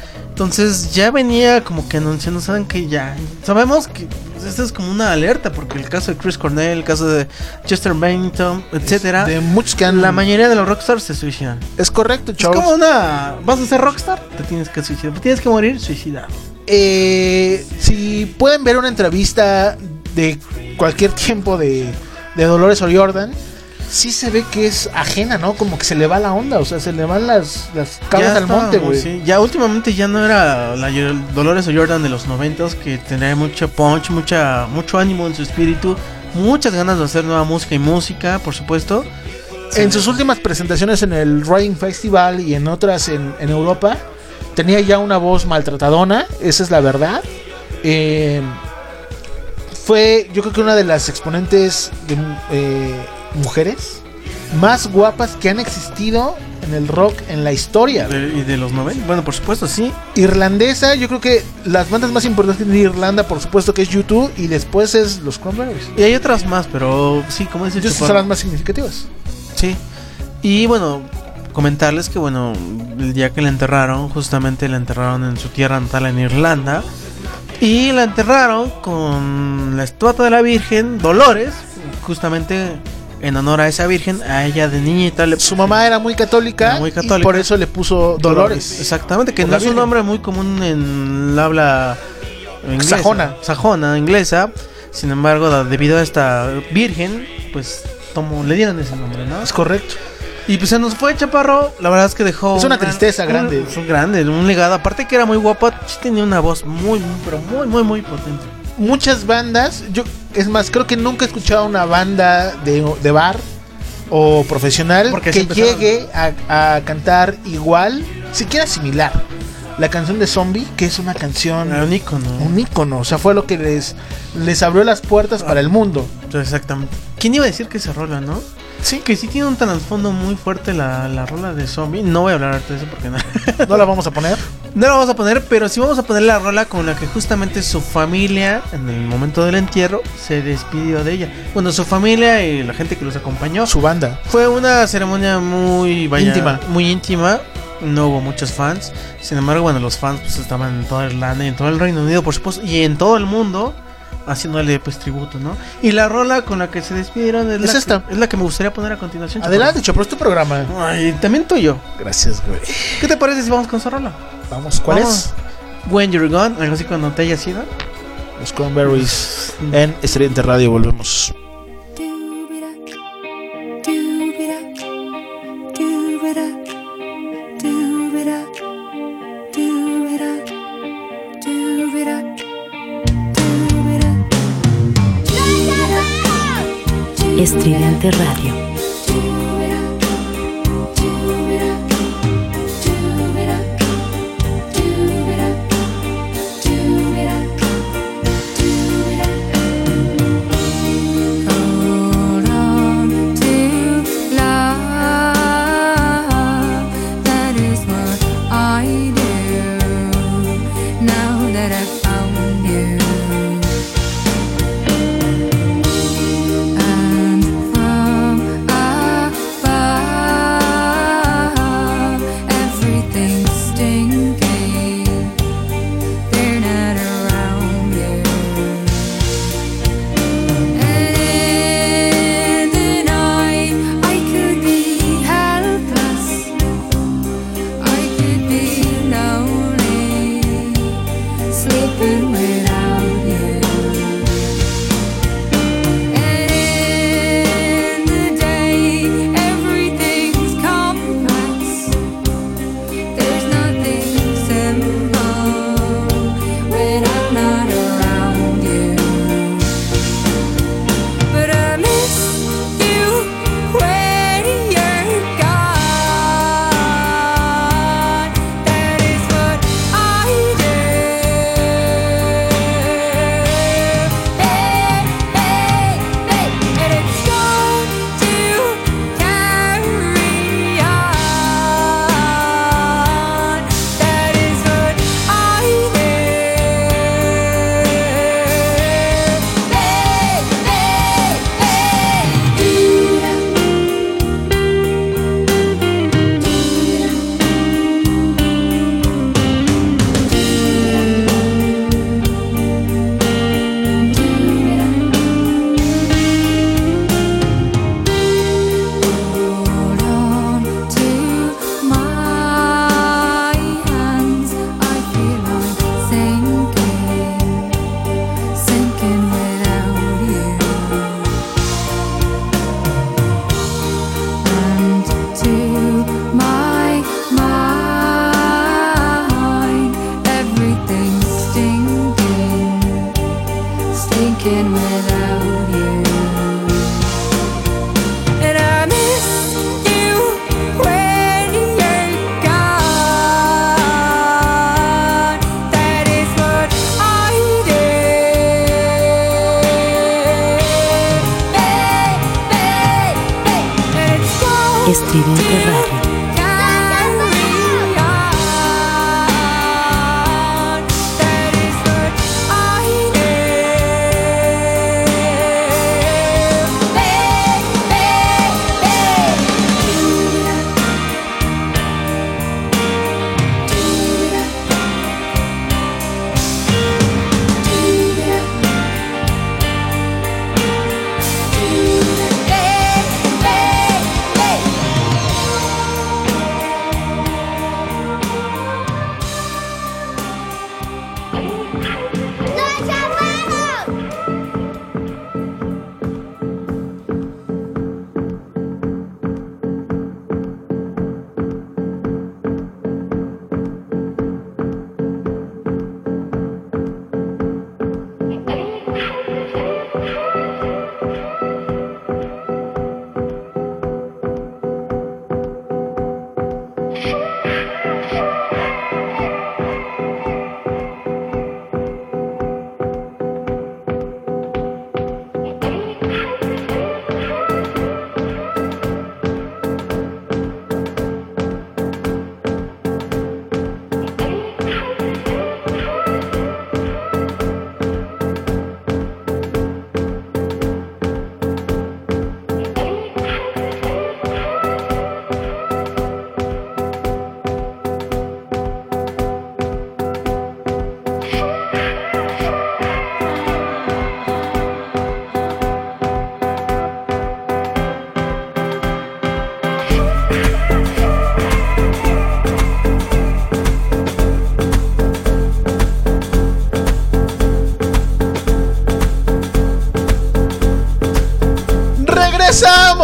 Entonces ya venía como que anunciando, saben que ya. Sabemos que pues, esto es como una alerta, porque el caso de Chris Cornell, el caso de Chester Bennington, etcétera. De muchos que han... La mayoría de los rockstars se suicidan. Es correcto, Es chavos. como una. ¿Vas a ser rockstar? Te tienes que suicidar. Tienes que morir suicidado. Eh, si pueden ver una entrevista de cualquier tiempo de, de Dolores O'Riordan, sí se ve que es ajena, ¿no? Como que se le va la onda, o sea, se le van las, las cabras al monte, güey. sí. Ya últimamente ya no era la Dolores O'Riordan de los noventas que tenía mucho punch, mucha, mucho ánimo en su espíritu, muchas ganas de hacer nueva música y música, por supuesto. En sus últimas presentaciones en el Riding Festival y en otras en, en Europa, tenía ya una voz maltratadona, esa es la verdad. Eh, fue, yo creo que una de las exponentes de eh, mujeres más guapas que han existido en el rock en la historia. y de los 90, bueno, por supuesto, sí. Irlandesa, yo creo que las bandas más importantes de Irlanda, por supuesto que es YouTube y después es los Cranberries. Y hay otras más, pero sí, como dice Esas son las más significativas. Sí. Y bueno, comentarles que, bueno, el día que la enterraron, justamente la enterraron en su tierra natal en Irlanda. Y la enterraron con la estatua de la Virgen, Dolores, justamente en honor a esa Virgen, a ella de niñita le Su mamá era muy católica, Era muy y católica. por eso le puso Dolores. Exactamente, que no la es un nombre muy común en el habla inglesa, Sajona. sajona, inglesa. Sin embargo, debido a esta virgen, pues tomó, le dieron ese nombre, ¿no? Es correcto. Y pues se nos fue Chaparro, la verdad es que dejó Es una un gran- tristeza un- grande. Un, grande, un legado. Aparte que era muy guapa, sí tenía una voz muy, muy, pero muy, muy, muy potente. Muchas bandas, yo es más, creo que nunca he escuchado una banda de, de bar o profesional Porque que llegue a, a cantar igual, siquiera similar. La canción de Zombie, que es una canción, Era un ícono. un ícono, o sea, fue lo que les, les abrió las puertas para el mundo. Exactamente. ¿Quién iba a decir que se rola, no? Sí. Que sí tiene un trasfondo muy fuerte la, la rola de Zombie. No voy a hablar de eso porque no. No la vamos a poner. No la vamos a poner, pero sí vamos a poner la rola con la que justamente su familia, en el momento del entierro, se despidió de ella. Bueno, su familia y la gente que los acompañó. Su banda. Fue una ceremonia muy vaya, Íntima. Muy íntima. No hubo muchos fans. Sin embargo, bueno, los fans pues estaban en toda Irlanda y en todo el Reino Unido, por supuesto, y en todo el mundo haciéndole pues tributo, ¿no? Y la rola con la que se despidieron es, Es la, esta. Que, es la que me gustaría poner a continuación. Adelante, Chopro, es tu programa. Ay, también tuyo. Gracias, güey. ¿Qué te parece si vamos con esa rola? Vamos, ¿cuál Vamos. es? When You're Gone, algo así cuando te hayas ido. Los Cranberries en Estudiante Radio, volvemos. Estridente Radio.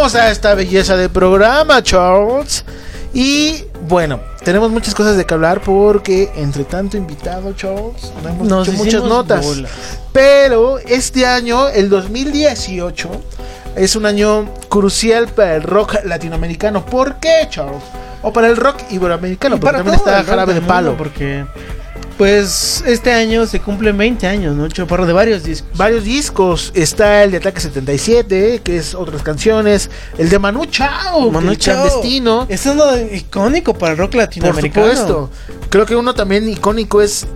Regresamos a esta belleza de programa, Charles. Y bueno, tenemos muchas cosas de que hablar porque entre tanto invitado, Charles, no hemos Nos hecho muchas notas. bolas. Pero este año, el 2018, es un año crucial para el rock latinoamericano. ¿Por qué, Charles? O para el rock iberoamericano, Y porque para también está Jarabe de Palo. Porque, pues, este año se cumplen 20 años, ¿no? Chaparro, de varios discos. Varios discos. Está el de Ataque 77, que es otras canciones. El de Manu Chao, Manu el Chao. clandestino. Es uno icónico para el rock Por latinoamericano. supuesto. Creo que uno también icónico es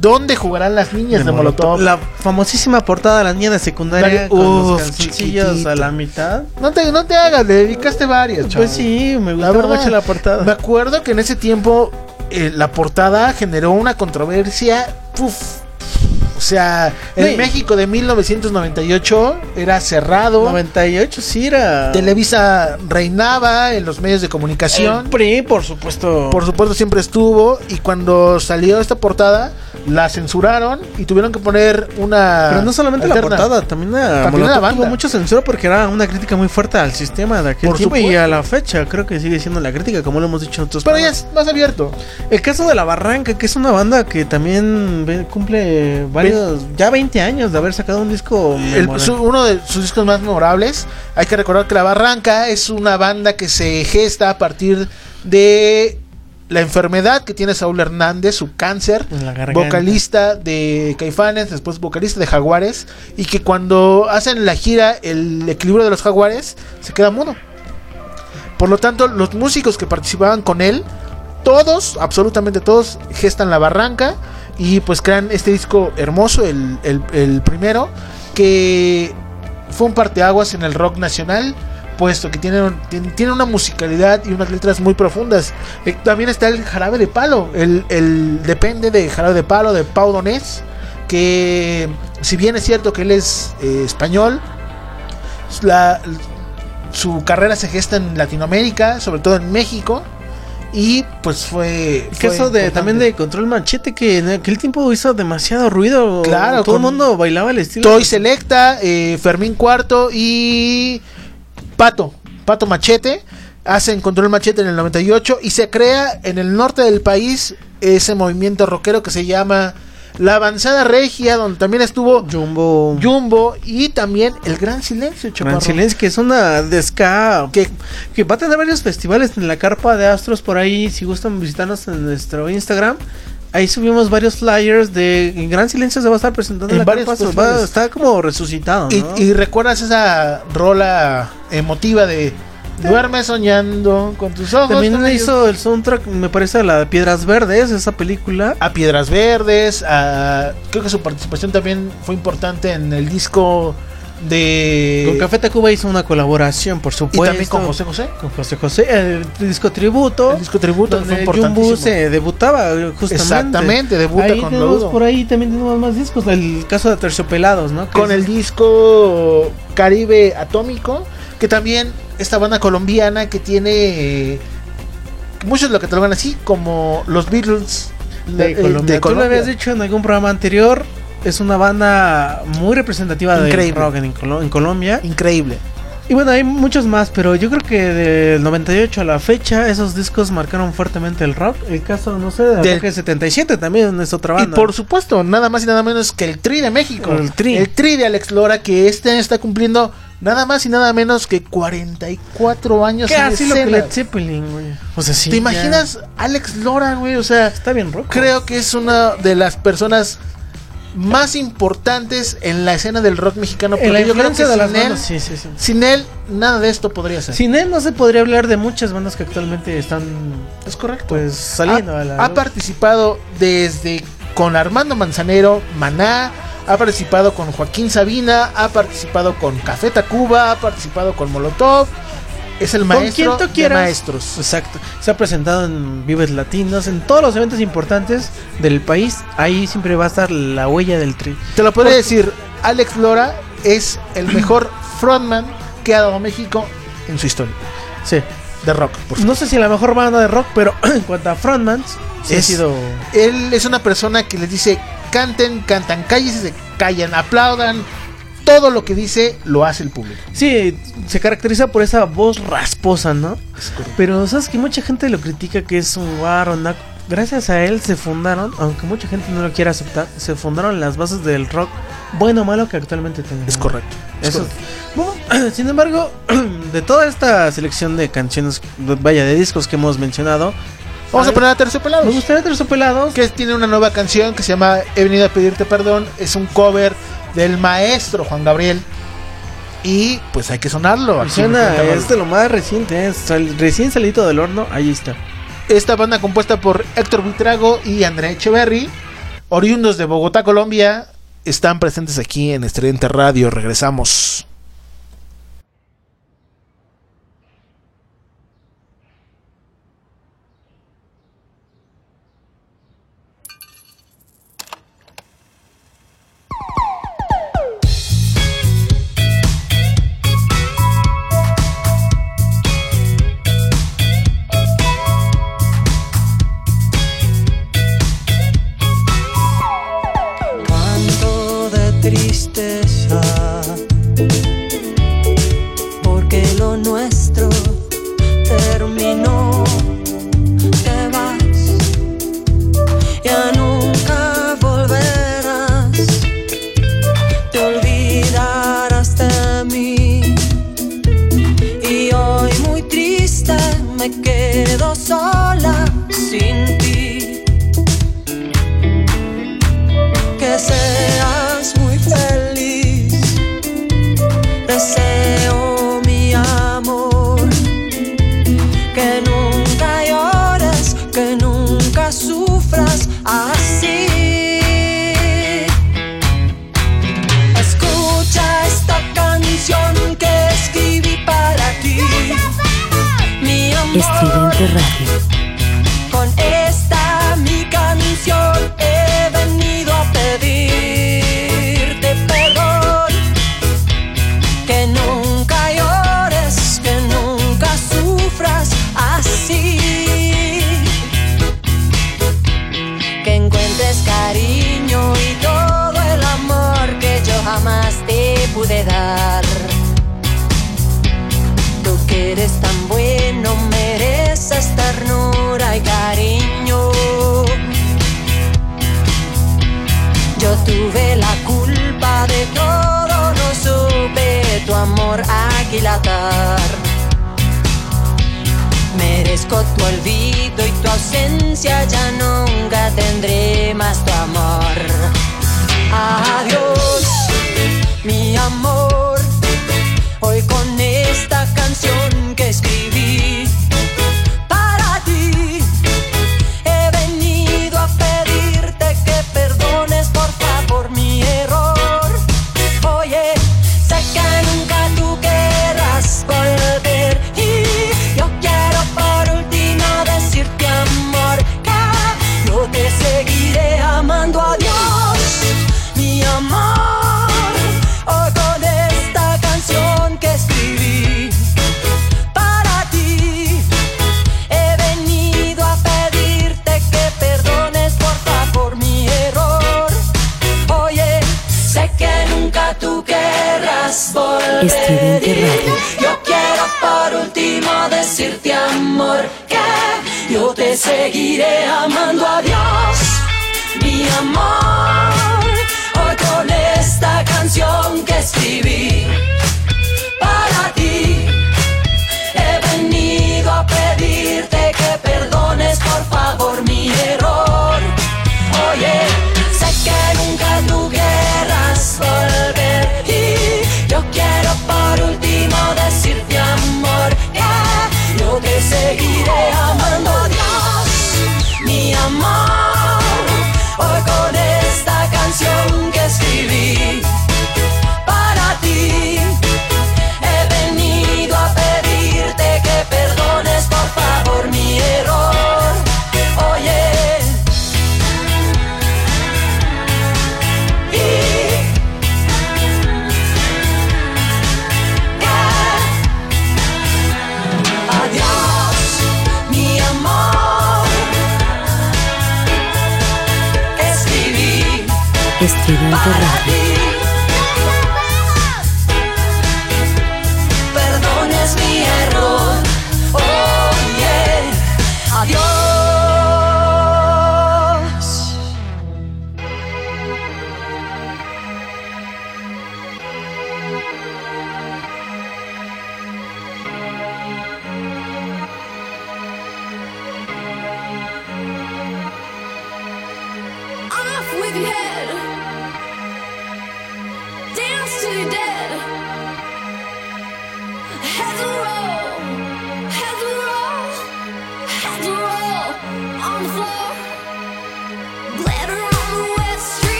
¿Dónde jugarán las niñas de, Molotov? La famosísima portada de la niña de secundaria con los calzoncillos a la mitad. No te, no te hagas, le dedicaste varias, Pues sí, me La gustaba verdad. mucho la portada. Me acuerdo que en ese tiempo eh, la portada generó una controversia. O sea, en Sí. México de 1998 era cerrado. 98 sí era. Televisa reinaba en los medios de comunicación. El PRI, por supuesto. Por supuesto siempre estuvo y cuando salió esta portada la censuraron y tuvieron que poner una Pero no solamente alterna. la portada, también la, También la banda. tuvo mucha censura porque era una crítica muy fuerte al sistema de aquel Por tiempo y supuesto. a la fecha creo que sigue siendo la crítica, como lo hemos dicho en otros Pero ya es más abierto. El caso de La Barranca, que es una banda que también cumple varios, ya 20 años de haber sacado un disco El- memorable. su- uno de sus discos más memorables. Hay que recordar que La Barranca es una banda que se gesta a partir de la enfermedad que tiene Saúl Hernández, su cáncer, vocalista de Caifanes, después vocalista de Jaguares, y que cuando hacen la gira El equilibrio de los Jaguares, se queda mudo. Por lo tanto, los músicos que participaban con él, todos, absolutamente todos, gestan La Barranca y pues crean este disco hermoso, el, el- primero, que fue un parteaguas en el rock nacional, puesto que tiene, tiene una musicalidad y unas letras muy profundas. Eh, también está el Jarabe de Palo, el, el depende de Jarabe de Palo de Pau Donés, que si bien es cierto que él es eh, español, la, su carrera se gesta en Latinoamérica, sobre todo en México. Y pues fue. El fue caso de, importante. también de Control Machete, que en aquel tiempo hizo demasiado ruido. Claro, todo el mundo bailaba el estilo. Toy Selecta, eh, Fermín Cuarto y Pato, Pato Machete. Hacen Control Machete en el 98 y se crea en el norte del país ese movimiento rockero que se llama La Avanzada Regia, donde también estuvo Jumbo. Jumbo y también El Gran Silencio, Chaparro. Gran Silencio, que es una de ska que, que va a tener varios festivales en la carpa de Astros por ahí. Si gustan visitarnos en nuestro Instagram, ahí subimos varios flyers de en Gran Silencio se va a estar presentando En la varios carpa. va- está como resucitado, Y, y recuerdas esa rola emotiva de Duerme soñando con tus ojos. También tan bellos". hizo el soundtrack, me parece, a la de Piedras Verdes, esa película. a Piedras Verdes, a, creo que su participación también fue importante en el disco de... Con Café Tacuba hizo una colaboración, por y supuesto. también con José José. Con José José, el disco tributo. El disco tributo fue donde importantísimo. Jumbo se debutaba justamente. Exactamente, debuta ahí con tenemos. Por ahí también tenemos más discos. El caso de Terciopelados, ¿no? Con es- el disco Caribe Atómico, que también esta banda colombiana que tiene... eh, muchos lo catalogan así, como los Beatles de eh, Colombia. de Tú lo habías dicho en algún programa anterior. Es una banda muy representativa de Increíble. rock en, Colo- en Colombia. Increíble. Y bueno, hay muchos más, pero yo creo que del 98 a la fecha esos discos marcaron fuertemente el rock. El caso, no sé, de Del- Ataque 77 también es otra Y banda. por supuesto, nada más y nada menos que el Tri de México. El Tri. El Tri de Alex Lora, que este año está cumpliendo nada más y nada menos que 44 años ¿Qué en así lo que. Led Zeppelin, güey? O sea, sí. ¿Te ya. imaginas Alex Lora, güey? O sea, Está bien rock. creo que es una de las personas más importantes en la escena del rock mexicano. La Porque yo creo que sin él, bandas, sí, sí, sí. sin él, nada de esto podría ser. Sin él no se podría hablar de muchas bandas que actualmente están es correcto. pues saliendo ha, a la ha participado desde con Armando Manzanero, Maná, ha participado con Joaquín Sabina, ha participado con Café Tacuba, ha participado con Molotov. Es el Con maestro quien tú de maestros. Exacto. Se ha presentado en Vives Latinos, en todos los eventos importantes del país. Ahí siempre va a estar la huella del tri. Te lo puedo decir, Alex Lora es el mejor frontman que ha dado México en su historia Sí. De rock. por No sé si la mejor banda de rock, pero en cuanto a frontmans, sí ha sido. Él es una persona que les dice, canten, cantan, cállense, se callan, aplaudan, todo lo que dice lo hace el público. Sí, se caracteriza por esa voz rasposa, ¿no? Pero sabes que mucha gente lo critica que es un guarro, naco. Gracias a él se fundaron, aunque mucha gente no lo quiera aceptar, se fundaron las bases del rock bueno o malo que actualmente tenemos. Es correcto. es Eso- correcto. Bueno, sin embargo, de toda esta selección de canciones, vaya, de discos que hemos mencionado, Vamos a poner a Terciopelados. Me gustaría Terciopelados. Que tiene una nueva canción que se llama He venido a pedirte perdón. Es un cover del maestro Juan Gabriel. Y pues hay que sonarlo. suena, es de lo más reciente, es recién salido del horno, ahí está. Esta banda compuesta por Héctor Buitrago y Andrea Echeverry, oriundos de Bogotá, Colombia, están presentes aquí en Estridente Radio. Regresamos. Estridente Radio. Con esta mi canción he venido a pedirte perdón. Que nunca llores, que nunca sufras así. Que encuentres cariño y todo el amor que yo jamás te pude dar. Tú que eres tan bueno mereces ternura y cariño. Yo tuve la culpa de todo, no supe tu amor aquilatar. Merezco tu olvido y tu ausencia, ya nunca tendré más tu amor. Adiós, mi amor. Hoy con esta canción que escribí Estridente Radio. Yo quiero por último decirte amor que yo te seguiré amando a Dios, mi amor. Hoy con esta canción que escribí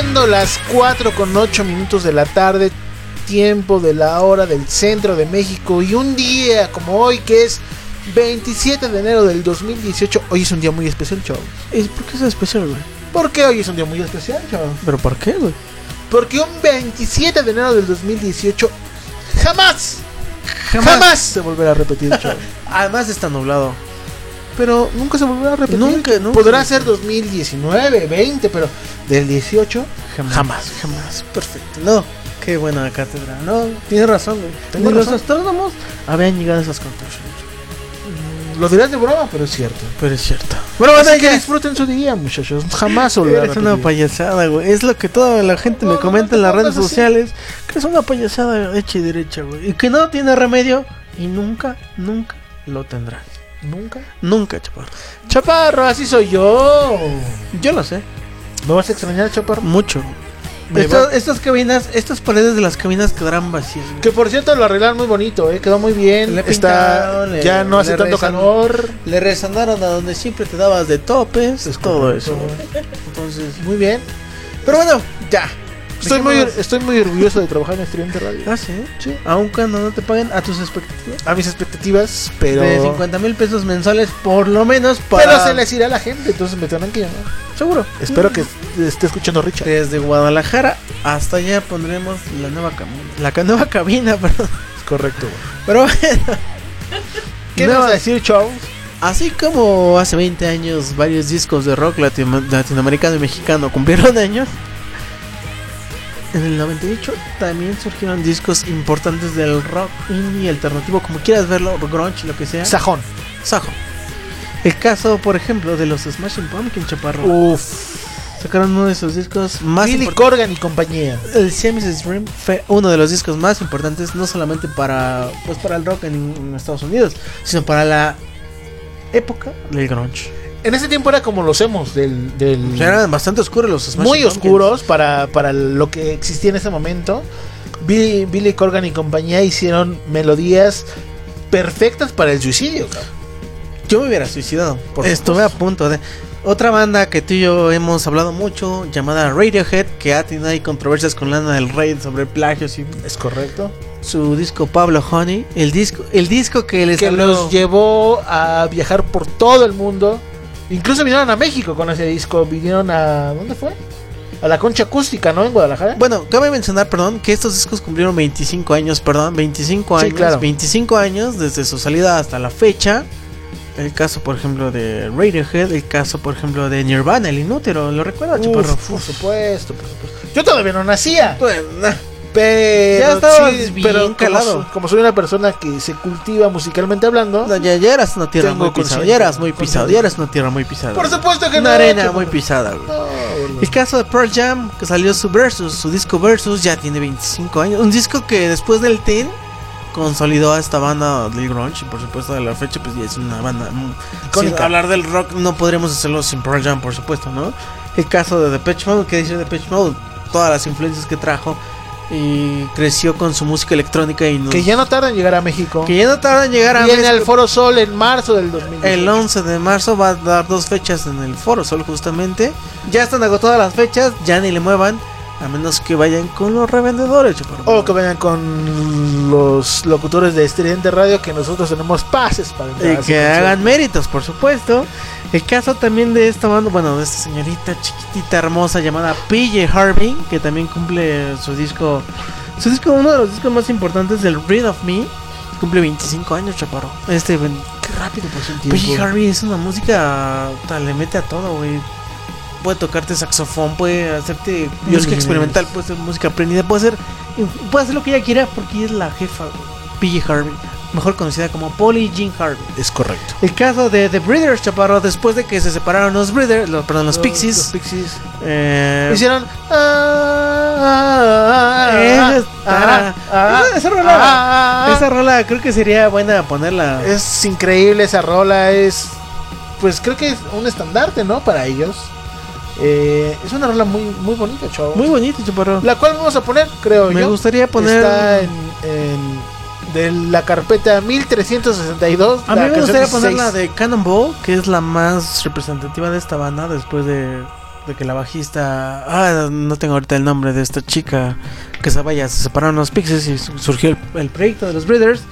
Siendo las 4 con 8 minutos de la tarde, tiempo de la hora del centro de México y un día como hoy que es 27 de enero del 2018, hoy es un día muy especial, chavos. ¿Por qué es especial, güey? ¿Por qué hoy es un día muy especial, chavos? ¿Pero por qué, güey? Porque un 27 de enero del 2018 jamás, jamás, se volverá a repetir, chavos. Además está nublado. Pero nunca se volverá a repetir. Nunca, nunca. Podrá ser 2019, 20, pero del 18 jamás. Jamás. Perfecto. No. Qué buena cátedra. No, tienes razón, güey. Tengo Ni los razón. astrónomos habían llegado a esas conclusiones. Lo dirás de broma, pero es cierto. Pero es cierto. Bueno, Así que que- disfruten su día, muchachos. Jamás a Eres una payasada, güey. Es lo que toda la gente me comenta en las redes sociales. Que es una payasada hecha y derecha, güey. Y que no tiene remedio. Y nunca, nunca lo tendrá. ¿Nunca? Nunca, chaparro. Chaparro, así soy yo. Yo lo sé. ¿Me vas a extrañar, Chaparro? Mucho. Estas, cabinas, estas paredes de las cabinas quedarán vacías. güey. Que por cierto lo arreglaron muy bonito, ¿eh? quedó muy bien. Le Está, pintaron, le- ya no hace tanto calor. Le resandaron a donde siempre te dabas de topes. Es todo correcto. eso. Entonces. Muy bien. Pero bueno, ya. Estoy muy, estoy muy orgulloso de trabajar en Estudiante Radio. Ah, sí. Aun cuando no te paguen a tus expectativas. A mis expectativas, pero. De 50 mil pesos mensuales, por lo menos para. Pero se les irá a la gente, entonces me tendrán que llamar. Seguro. Espero que esté escuchando Richard. Desde Guadalajara hasta allá pondremos la nueva cabina. La nueva cabina, perdón. Es correcto. Pero bueno. ¿Qué Nueva- vas a decir, Charles? Así como hace 20 años varios discos de rock latino- latinoamericano y mexicano cumplieron años, en el 98 también surgieron discos importantes del rock indie alternativo, como quieras verlo, grunge, lo que sea. Sajón. Sajo. El caso, por ejemplo, de los Smashing Pumpkin Chaparro. Uf. Sacaron uno de sus discos más Billy Corgan y compañía. el Siamese Dream fue uno de los discos más importantes no solamente para pues para el rock en, en Estados Unidos, sino para la época del grunge. En ese tiempo era como los emos del. del O sea, eran bastante oscuros los Smashing muy Pumpkins. oscuros para, para lo que existía en ese momento. Billy, Billy Corgan y compañía hicieron melodías perfectas para el suicidio. cabrón. Yo me hubiera suicidado. Por Estuve a punto de. Otra banda que tú y yo hemos hablado mucho, llamada Radiohead, que ha tenido ahí controversias con Lana del Rey sobre plagios y Es correcto. su disco Pablo Honey, el disco, el disco que les Que habló- los llevó a viajar por todo el mundo. Incluso vinieron a México con ese disco. Vinieron a. ¿Dónde fue? A la concha acústica, ¿no? En Guadalajara. Bueno, cabe mencionar, perdón, que estos discos cumplieron 25 años, perdón, 25 Sí, años, claro. 25 años desde su salida hasta la fecha. El caso, por ejemplo, de Radiohead, el caso, por ejemplo, de Nirvana, el inútero, ¿lo recuerda, Uf, Chaparro? por supuesto, por supuesto. Yo todavía no nacía. Bueno, Pero, Ya estabas sí, bien pero como calado. soy- Como, soy una persona que se cultiva musicalmente hablando, no, ya, ya eras una tierra muy pisada, ya eras muy conciencia. ya eras una tierra muy pisada. por supuesto que una no. arena chaval. muy pisada, güey. No, boludo. El caso de Pearl Jam, que salió su Versus, su disco Versus, ya tiene 25 años. Un disco que después del Ten consolidó a esta banda del grunge. Y por supuesto, a la fecha, pues ya es una banda. mm. Sin hablar del rock, no podríamos hacerlo sin Pearl Jam, por supuesto, ¿no? El caso de Depeche Mode, que dice Depeche Mode, todas las influencias que trajo. Y creció con su música electrónica y nos- Que ya no tarda en llegar a México. que ya no tarda en llegar a Viene México. al Foro Sol en marzo del 2018. El 11 de marzo va a dar dos fechas en el Foro Sol justamente. Ya están agotadas las fechas, ya ni le muevan. A menos que vayan con los revendedores. O que vengan con los locutores de Estridente Radio que nosotros tenemos pases para entrar Y que hagan méritos, por supuesto. El caso también de esta banda, bueno, de esta señorita chiquitita hermosa llamada PJ Harvey, que también cumple su disco, su disco, uno de los discos más importantes del Read of Me, cumple 25 años, chaparro. Este, Qué rápido pasó el tiempo. PJ Harvey es una música, le mete a todo, güey. Puede tocarte saxofón, puede hacerte música experimental, puede ser música aprendida, puede hacer, puede hacer lo que ella quiera porque ella es la jefa, güey. PJ Harvey, mejor conocida como Polly Jean Harvey. Es correcto. El caso de The Breeders, Chaparro, después de que se separaron los Breeders, los, perdón, los Los- Pixies. los Pixies. eh, Hicieron. esa, está- ah, rola, ah, ah, esa rola creo que sería buena ponerla. Es increíble esa rola, es pues creo que es un estandarte, ¿no? Para ellos. Eh, es una rola muy muy bonita, chavo. Muy bonito, Chaparro. La cual vamos a poner, creo Me yo. gustaría poner- Está en, en- de la carpeta 1362. A mí me gustaría 16. poner la de Cannonball, que es la más representativa de esta banda después de, de que la bajista. Ah, no tengo ahorita el nombre de esta chica que se vaya, se separaron los Pixies y su- surgió el, el proyecto de los Breeders.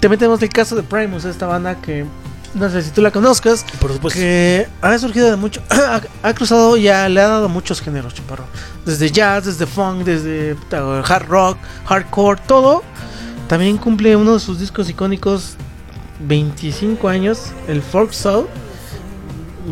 También tenemos el caso de Primus, esta banda que no sé si tú la conozcas, Por supuesto. que ha surgido de mucho, ha, ha cruzado ya, le ha dado muchos géneros, chaparro. Desde jazz, desde funk, desde puta, hard rock, hardcore, todo. También cumple uno de sus discos icónicos 25 años, el Folk Soul.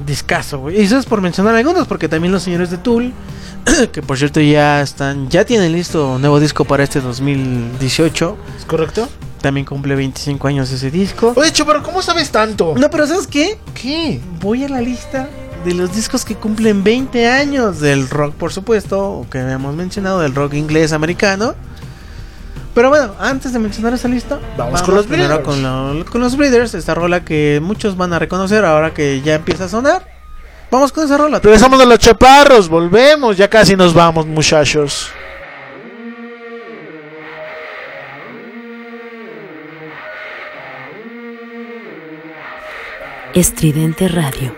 Discaso, güey. Y eso es por mencionar algunos, porque también los señores de Tool, que por cierto ya están, ya tienen listo un nuevo disco para este 2018. ¿Es correcto? También cumple 25 años ese disco. Oye, Cho, pero ¿cómo sabes tanto? No, pero ¿sabes qué? ¿Qué? Voy a la lista de los discos que cumplen 20 años del rock, por supuesto, o que habíamos mencionado, del rock inglés americano. Pero bueno, antes de mencionar esa lista, Vamos con los Breeders. con, lo- con los Breeders, esta rola que muchos van a reconocer ahora que ya empieza a sonar. Vamos con esa rola. Regresamos a los chaparros, volvemos, ya casi nos vamos, muchachos. Estridente Radio.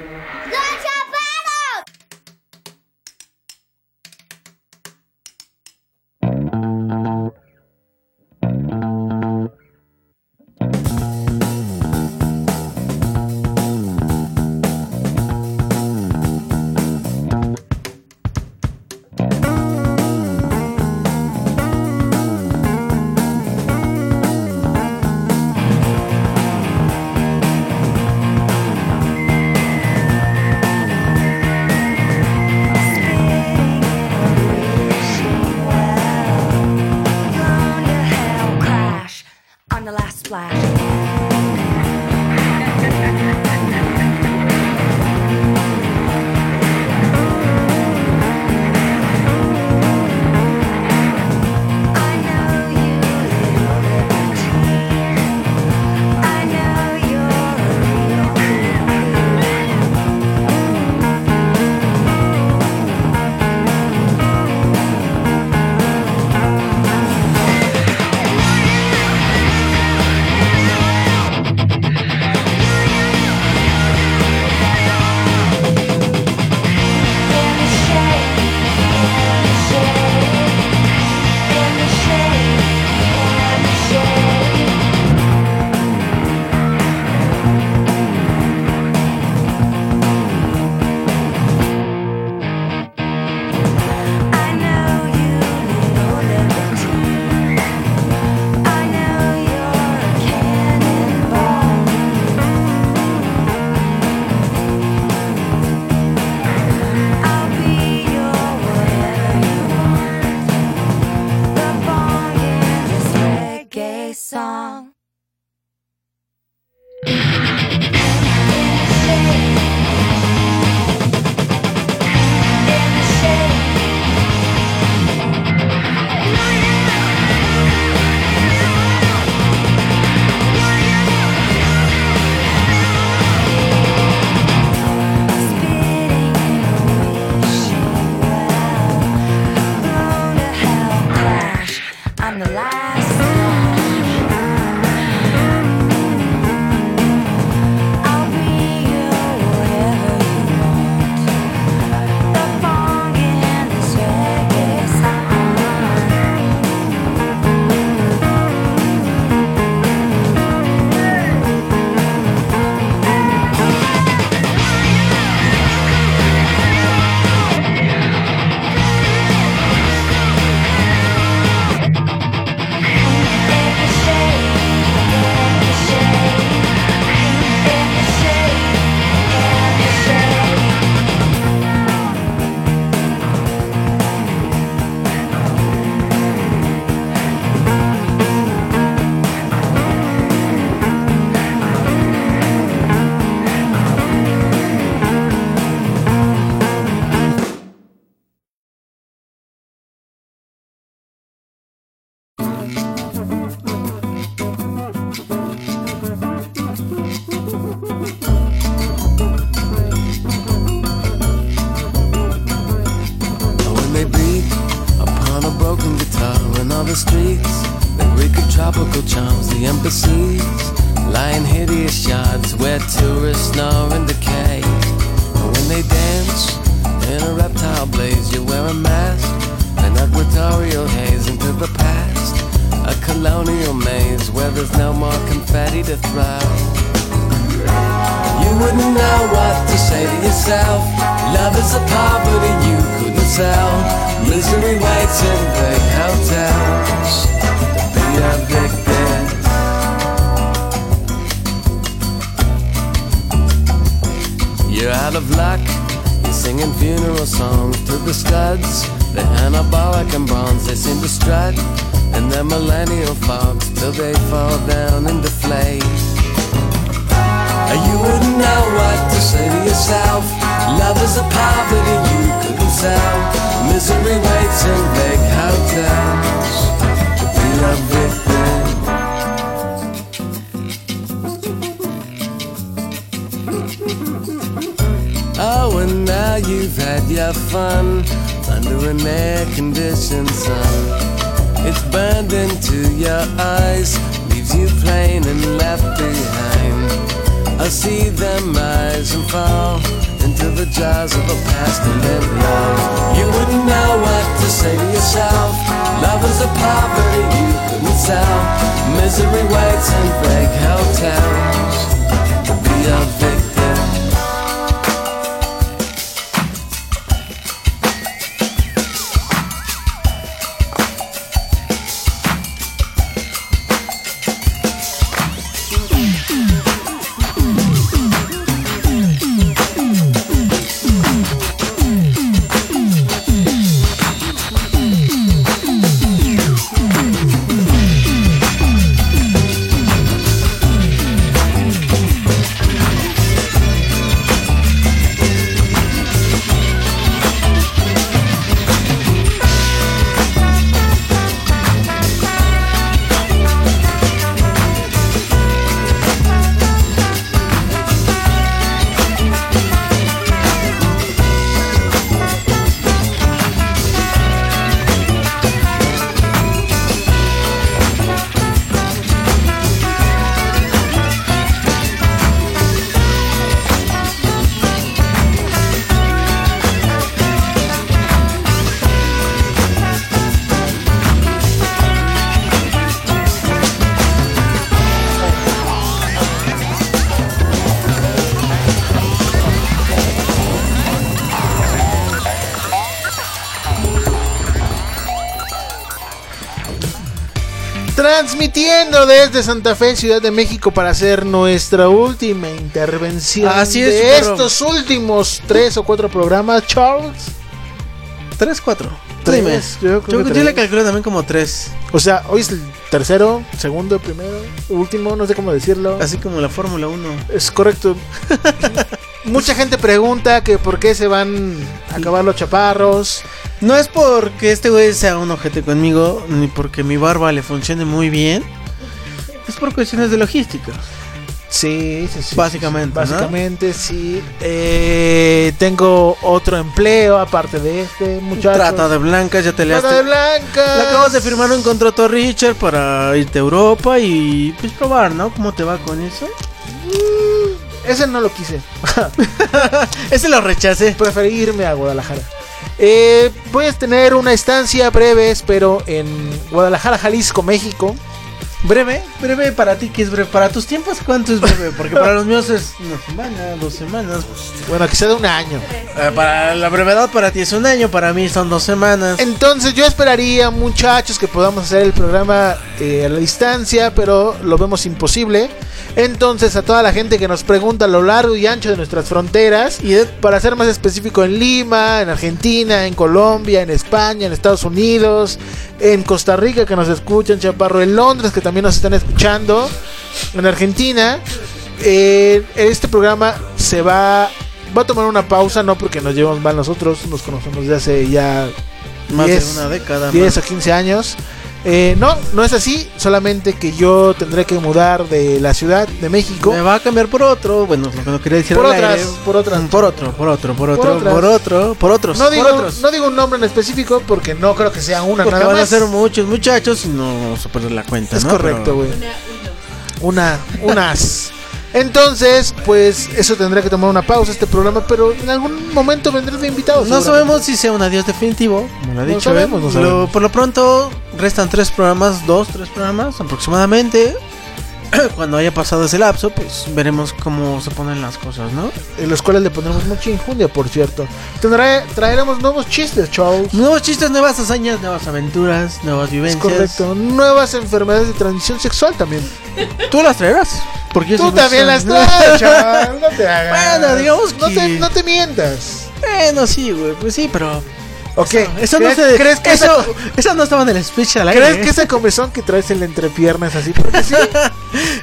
Transmitiendo desde Santa Fe, Ciudad de México, para hacer nuestra última intervención Así es, de estos últimos tres o cuatro programas, Charles. ¿Tres, cuatro? Tres, Dime. yo creo Yo, que yo tres. le calculo también como tres. O sea, hoy es el tercero, segundo, primero, último, no sé cómo decirlo. Así como la Fórmula 1. Es correcto. Mucha gente pregunta que por qué se van a acabar los chaparros. No es porque este güey sea un ojete conmigo, ni porque mi barba le funcione muy bien. Es por cuestiones de logística. Sí, sí, sí. Básicamente, ¿no? Básicamente, sí. Eh, tengo otro empleo aparte de este, muchachos. Trata de blancas, ya te le Trata de blancas. Le acabas de firmar un contrato a Richard para irte a Europa y pues probar, ¿no? ¿Cómo te va con eso? Ese no lo quise. Ese lo rechacé. Preferí irme a Guadalajara. Eh, a tener una estancia breve, espero, en Guadalajara, Jalisco, México. Breve, breve para ti, que es breve? Para tus tiempos, ¿cuánto es breve? Porque para los míos es una semana, dos semanas. Bueno, quizá de un año. Eh, para la brevedad para ti es un año, para mí son dos semanas. Entonces yo esperaría, muchachos, que podamos hacer el programa eh, a la distancia, pero lo vemos imposible. Entonces a toda la gente que nos pregunta a lo largo y ancho de nuestras fronteras, y para ser más específico en Lima, en Argentina, en Colombia, en España, en Estados Unidos, en Costa Rica que nos escuchan, Chaparro, en Londres que también nos están escuchando, en Argentina, eh, este programa se va, va a tomar una pausa, no porque nos llevamos mal nosotros, nos conocemos de hace ya Más de 10, una década, 10 más. o 15 años. Eh, no, no es así, solamente que yo tendré que mudar de la Ciudad de México. Me va a cambiar por otro, bueno, lo que no quería decir Por otras, aire. por otras. Por otro, por otro, por otro, por otro, por otros. No digo, por otros. no digo un nombre en específico porque no creo que sea una Porque nada van a ser muchos muchachos y no vamos a perder la cuenta, Es ¿no? correcto, Pero- güey. Una, unas. Entonces, pues eso tendrá que tomar una pausa este programa, pero en algún momento vendré de invitados. No sabemos si sea un adiós definitivo, como lo ha No dicho. sabemos, ¿eh? no Lo- sabemos. por lo pronto, restan tres programas, dos, tres programas aproximadamente. Cuando haya pasado ese lapso, pues veremos cómo se ponen las cosas, ¿no? En los cuales le pondremos mucha injundia, por cierto. Tendrá, traeremos nuevos chistes, chavos. Nuevos chistes, nuevas hazañas, nuevas aventuras, nuevas Es vivencias. correcto. Nuevas enfermedades de transmisión sexual también. ¿Tú las traerás? Porque Tú también las traes, chaval. No te hagas. Bueno, digamos No te, no te mientas. Bueno, sí, güey, pues sí, pero... Ok. Eso no ¿Crees, se... ¿crees que eso, esa, eso no estaba en el speech al aire. ¿crees ¿eh? que esa comezón que traes en la entrepierna es así? Porque sí.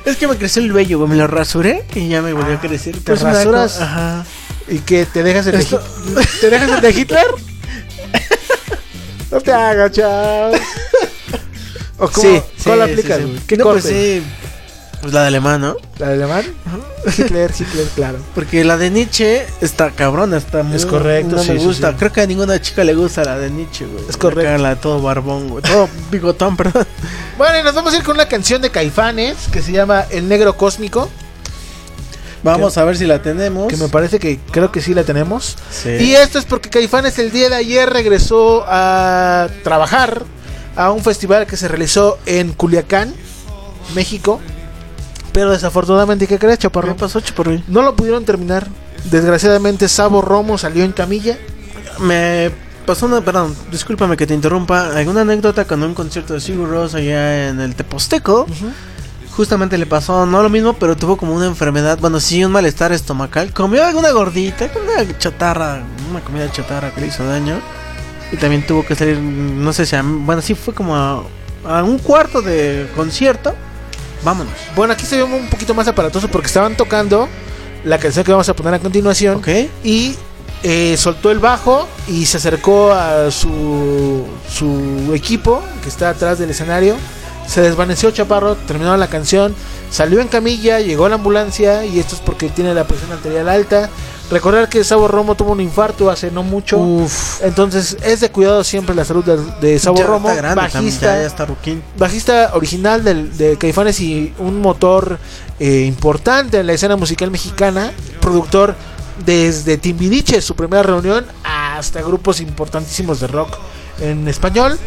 Es que me creció el vello, güey, me lo rasuré y ya me volvió a crecer. ¿Te Pues me da rasuras? Ajá. ¿Y que te dejas el de, Esto- Hit- ¿Te dejas el de Hitler? no te hagas, chao. ¿O cómo, Sí, ¿Cuál sí, aplicas, sí? ¿Qué No, corte? pues sí, pues la de alemán, ¿no? ¿La de alemán? Hitler, Hitler, claro. Porque la de Nietzsche está cabrona, está muy... Es correcto, No sí, me sí, gusta. sí. Creo que a ninguna chica le gusta la de Nietzsche, güey. Es correcto. La de todo barbón, güey. Todo bigotón, perdón. Bueno, y nos vamos a ir con una canción de Caifanes que se llama El Negro Cósmico. Vamos a ver si la tenemos. Que me parece que creo que sí la tenemos. Sí. Y esto es porque Caifanes el día de ayer regresó a trabajar a un festival que se realizó en Culiacán, México. Pero desafortunadamente, ¿qué crees, Chaparro? ¿Qué pasó, Chaparro? No lo pudieron terminar. Desgraciadamente, Sabo Romo salió en camilla. Me pasó una, perdón, discúlpame que te interrumpa. Alguna anécdota con un concierto de Sigur Rós allá en el Teposteco. Justamente le pasó no lo mismo, pero tuvo como una enfermedad, bueno, sí, un malestar estomacal. Comió alguna gordita, una chatarra, una comida chatarra que le hizo daño. Y también tuvo que salir, no sé si, a- bueno, sí fue como a, a un cuarto de concierto. Vámonos. Bueno, aquí se ve un poquito más aparatoso porque estaban tocando la canción que vamos a poner a continuación. Ok. Y eh, soltó el bajo y se acercó a su, su equipo que está atrás del escenario. Se desvaneció Chaparro, terminó la canción, salió en camilla, llegó a la ambulancia y esto es porque tiene la presión arterial alta. Recordar que Sabo Romo tuvo un infarto hace no mucho. Uf. Entonces es de cuidado siempre la salud de, de Sabo Ya Romo, está grande bajista, ya, ya está ruquín. bajista original del, de Caifanes y un motor eh, importante en la escena musical mexicana, productor desde Timbiriche, su primera reunión, hasta grupos importantísimos de rock en español.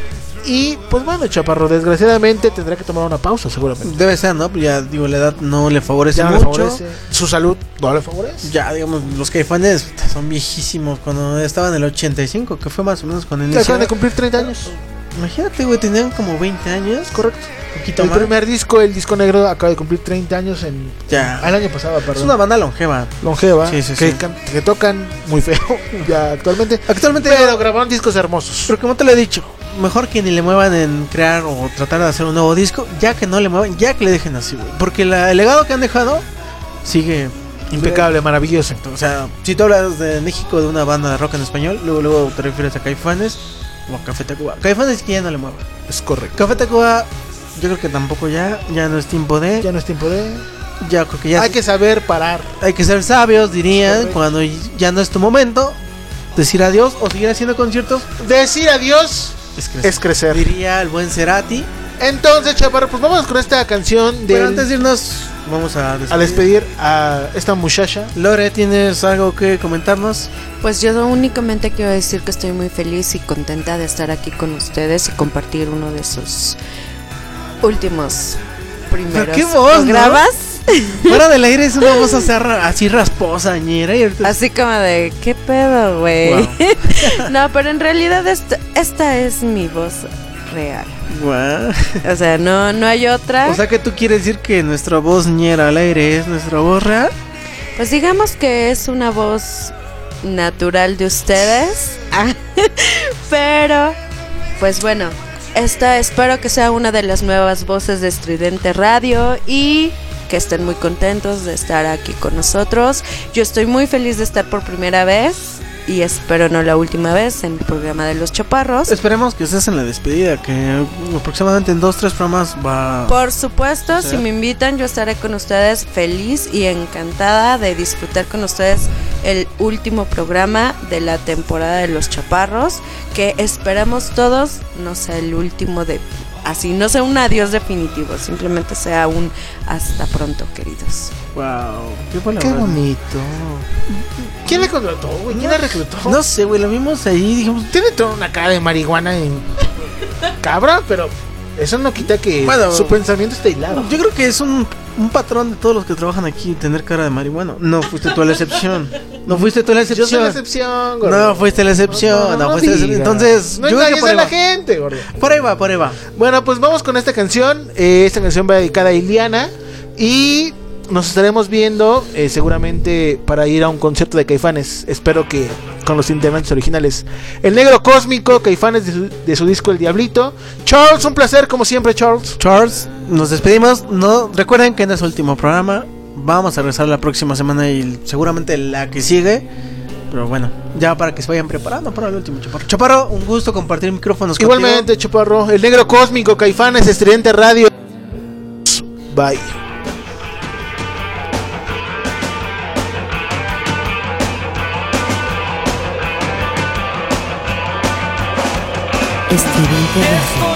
Y pues bueno, Chaparro, desgraciadamente tendrá que tomar una pausa seguramente. Debe ser, ¿no? Ya digo, la edad no le favorece Ya no le mucho. favorece. Su salud no le favorece. Ya, digamos, los caifanes son viejísimos. Cuando estaban en el 85, que fue más o menos cuando Ya acaban de cumplir 30 años. Imagínate, güey, tenían como 20 años. Correcto. Poquito El más. primer disco, el disco negro, acaba de cumplir 30 años en Ya. al año pasado, perdón. Es una banda longeva. longeva Sí, sí, que, sí. que tocan muy feo ya actualmente. Actualmente, Pero grabaron discos hermosos. pero como te lo he dicho, mejor que ni le muevan en crear o tratar de hacer un nuevo disco, ya que no le muevan, ya que le dejen así, güey. Porque la- el legado que han dejado sigue Impecable, maravilloso. O sea, si tú hablas de México de una banda de rock en español, luego luego te refieres a Caifanes o a Café Tacuba. Caifanes que ya no le muevan. Es correcto. Café Tacuba, yo creo que tampoco ya, ya no es tiempo de, Ya no es tiempo de. ya creo que ya Hay que saber parar. hay que ser sabios, dirían, cuando ya no es tu momento, decir adiós o seguir haciendo conciertos Decir adiós es crecer. es crecer. Diría el buen Cerati. Entonces, Chaparro, pues vamos con esta canción de Pero antes de irnos, vamos a despedir. a despedir a esta muchacha. Lore, ¿tienes algo que comentarnos? Pues yo únicamente quiero decir que estoy muy feliz y contenta de estar aquí con ustedes y compartir uno de esos últimos primeros qué voz, ¿no? Fuera del aire es una voz así, ra- así rasposa, ñera. Y ahorita- Así como de, ¿qué pedo, güey? Wow. no, pero en realidad esta, esta es mi voz real. Guau. O sea, no, no hay otra. O sea que tú quieres decir que nuestra voz ñera al aire es nuestra voz real. Pues digamos que es una voz natural de ustedes. Ah, Pero, pues bueno, esta espero que sea una de las nuevas voces de Estridente Radio y que estén muy contentos de estar aquí con nosotros. Yo estoy muy feliz de estar por primera vez y espero no la última vez en el programa de los chaparros. Esperemos que estés en la despedida, que aproximadamente en dos, tres programas va... Por supuesto, si me invitan, yo estaré con ustedes feliz y encantada de disfrutar con ustedes el último programa de la temporada de los chaparros, que esperamos todos no sea el último de así, no sea un adiós definitivo, simplemente sea un hasta pronto, queridos. Wow, qué, Qué bonito. ¿Quién la contrató, güey? ¿Quién la reclutó? No sé, güey, lo vimos ahí y dijimos... Tiene toda una cara de marihuana en cabra, pero eso no quita que Bueno, su pensamiento está hilado. Yo creo que es un, un patrón de todos los que trabajan aquí tener cara de marihuana. No fuiste tú la excepción. No fuiste tú la excepción. Yo soy la excepción, gordo. No fuiste la excepción. No, fuiste la excepción. digas. Entonces, no yo creo que engañes por a ahí la gente, gordo. Por ahí va, por ahí va. Bueno, pues vamos con esta canción. Eh, esta canción va dedicada a Iliana. Y nos estaremos viendo eh, seguramente para ir a un concierto de Caifanes. Espero que con los integrantes originales. El Negro Cósmico, Caifanes de su, de su disco El Diablito. Charles, un placer como siempre, Charles. Charles, nos despedimos. No, recuerden que en es último programa. Vamos a regresar la próxima semana y seguramente la que sigue. Pero bueno, ya para que se vayan preparando para el último Chaparro. Chaparro, un gusto compartir micrófonos contigo. Igualmente, Chaparro. El Negro Cósmico, Caifanes, Estridente Radio. Bye. Estridente Radio.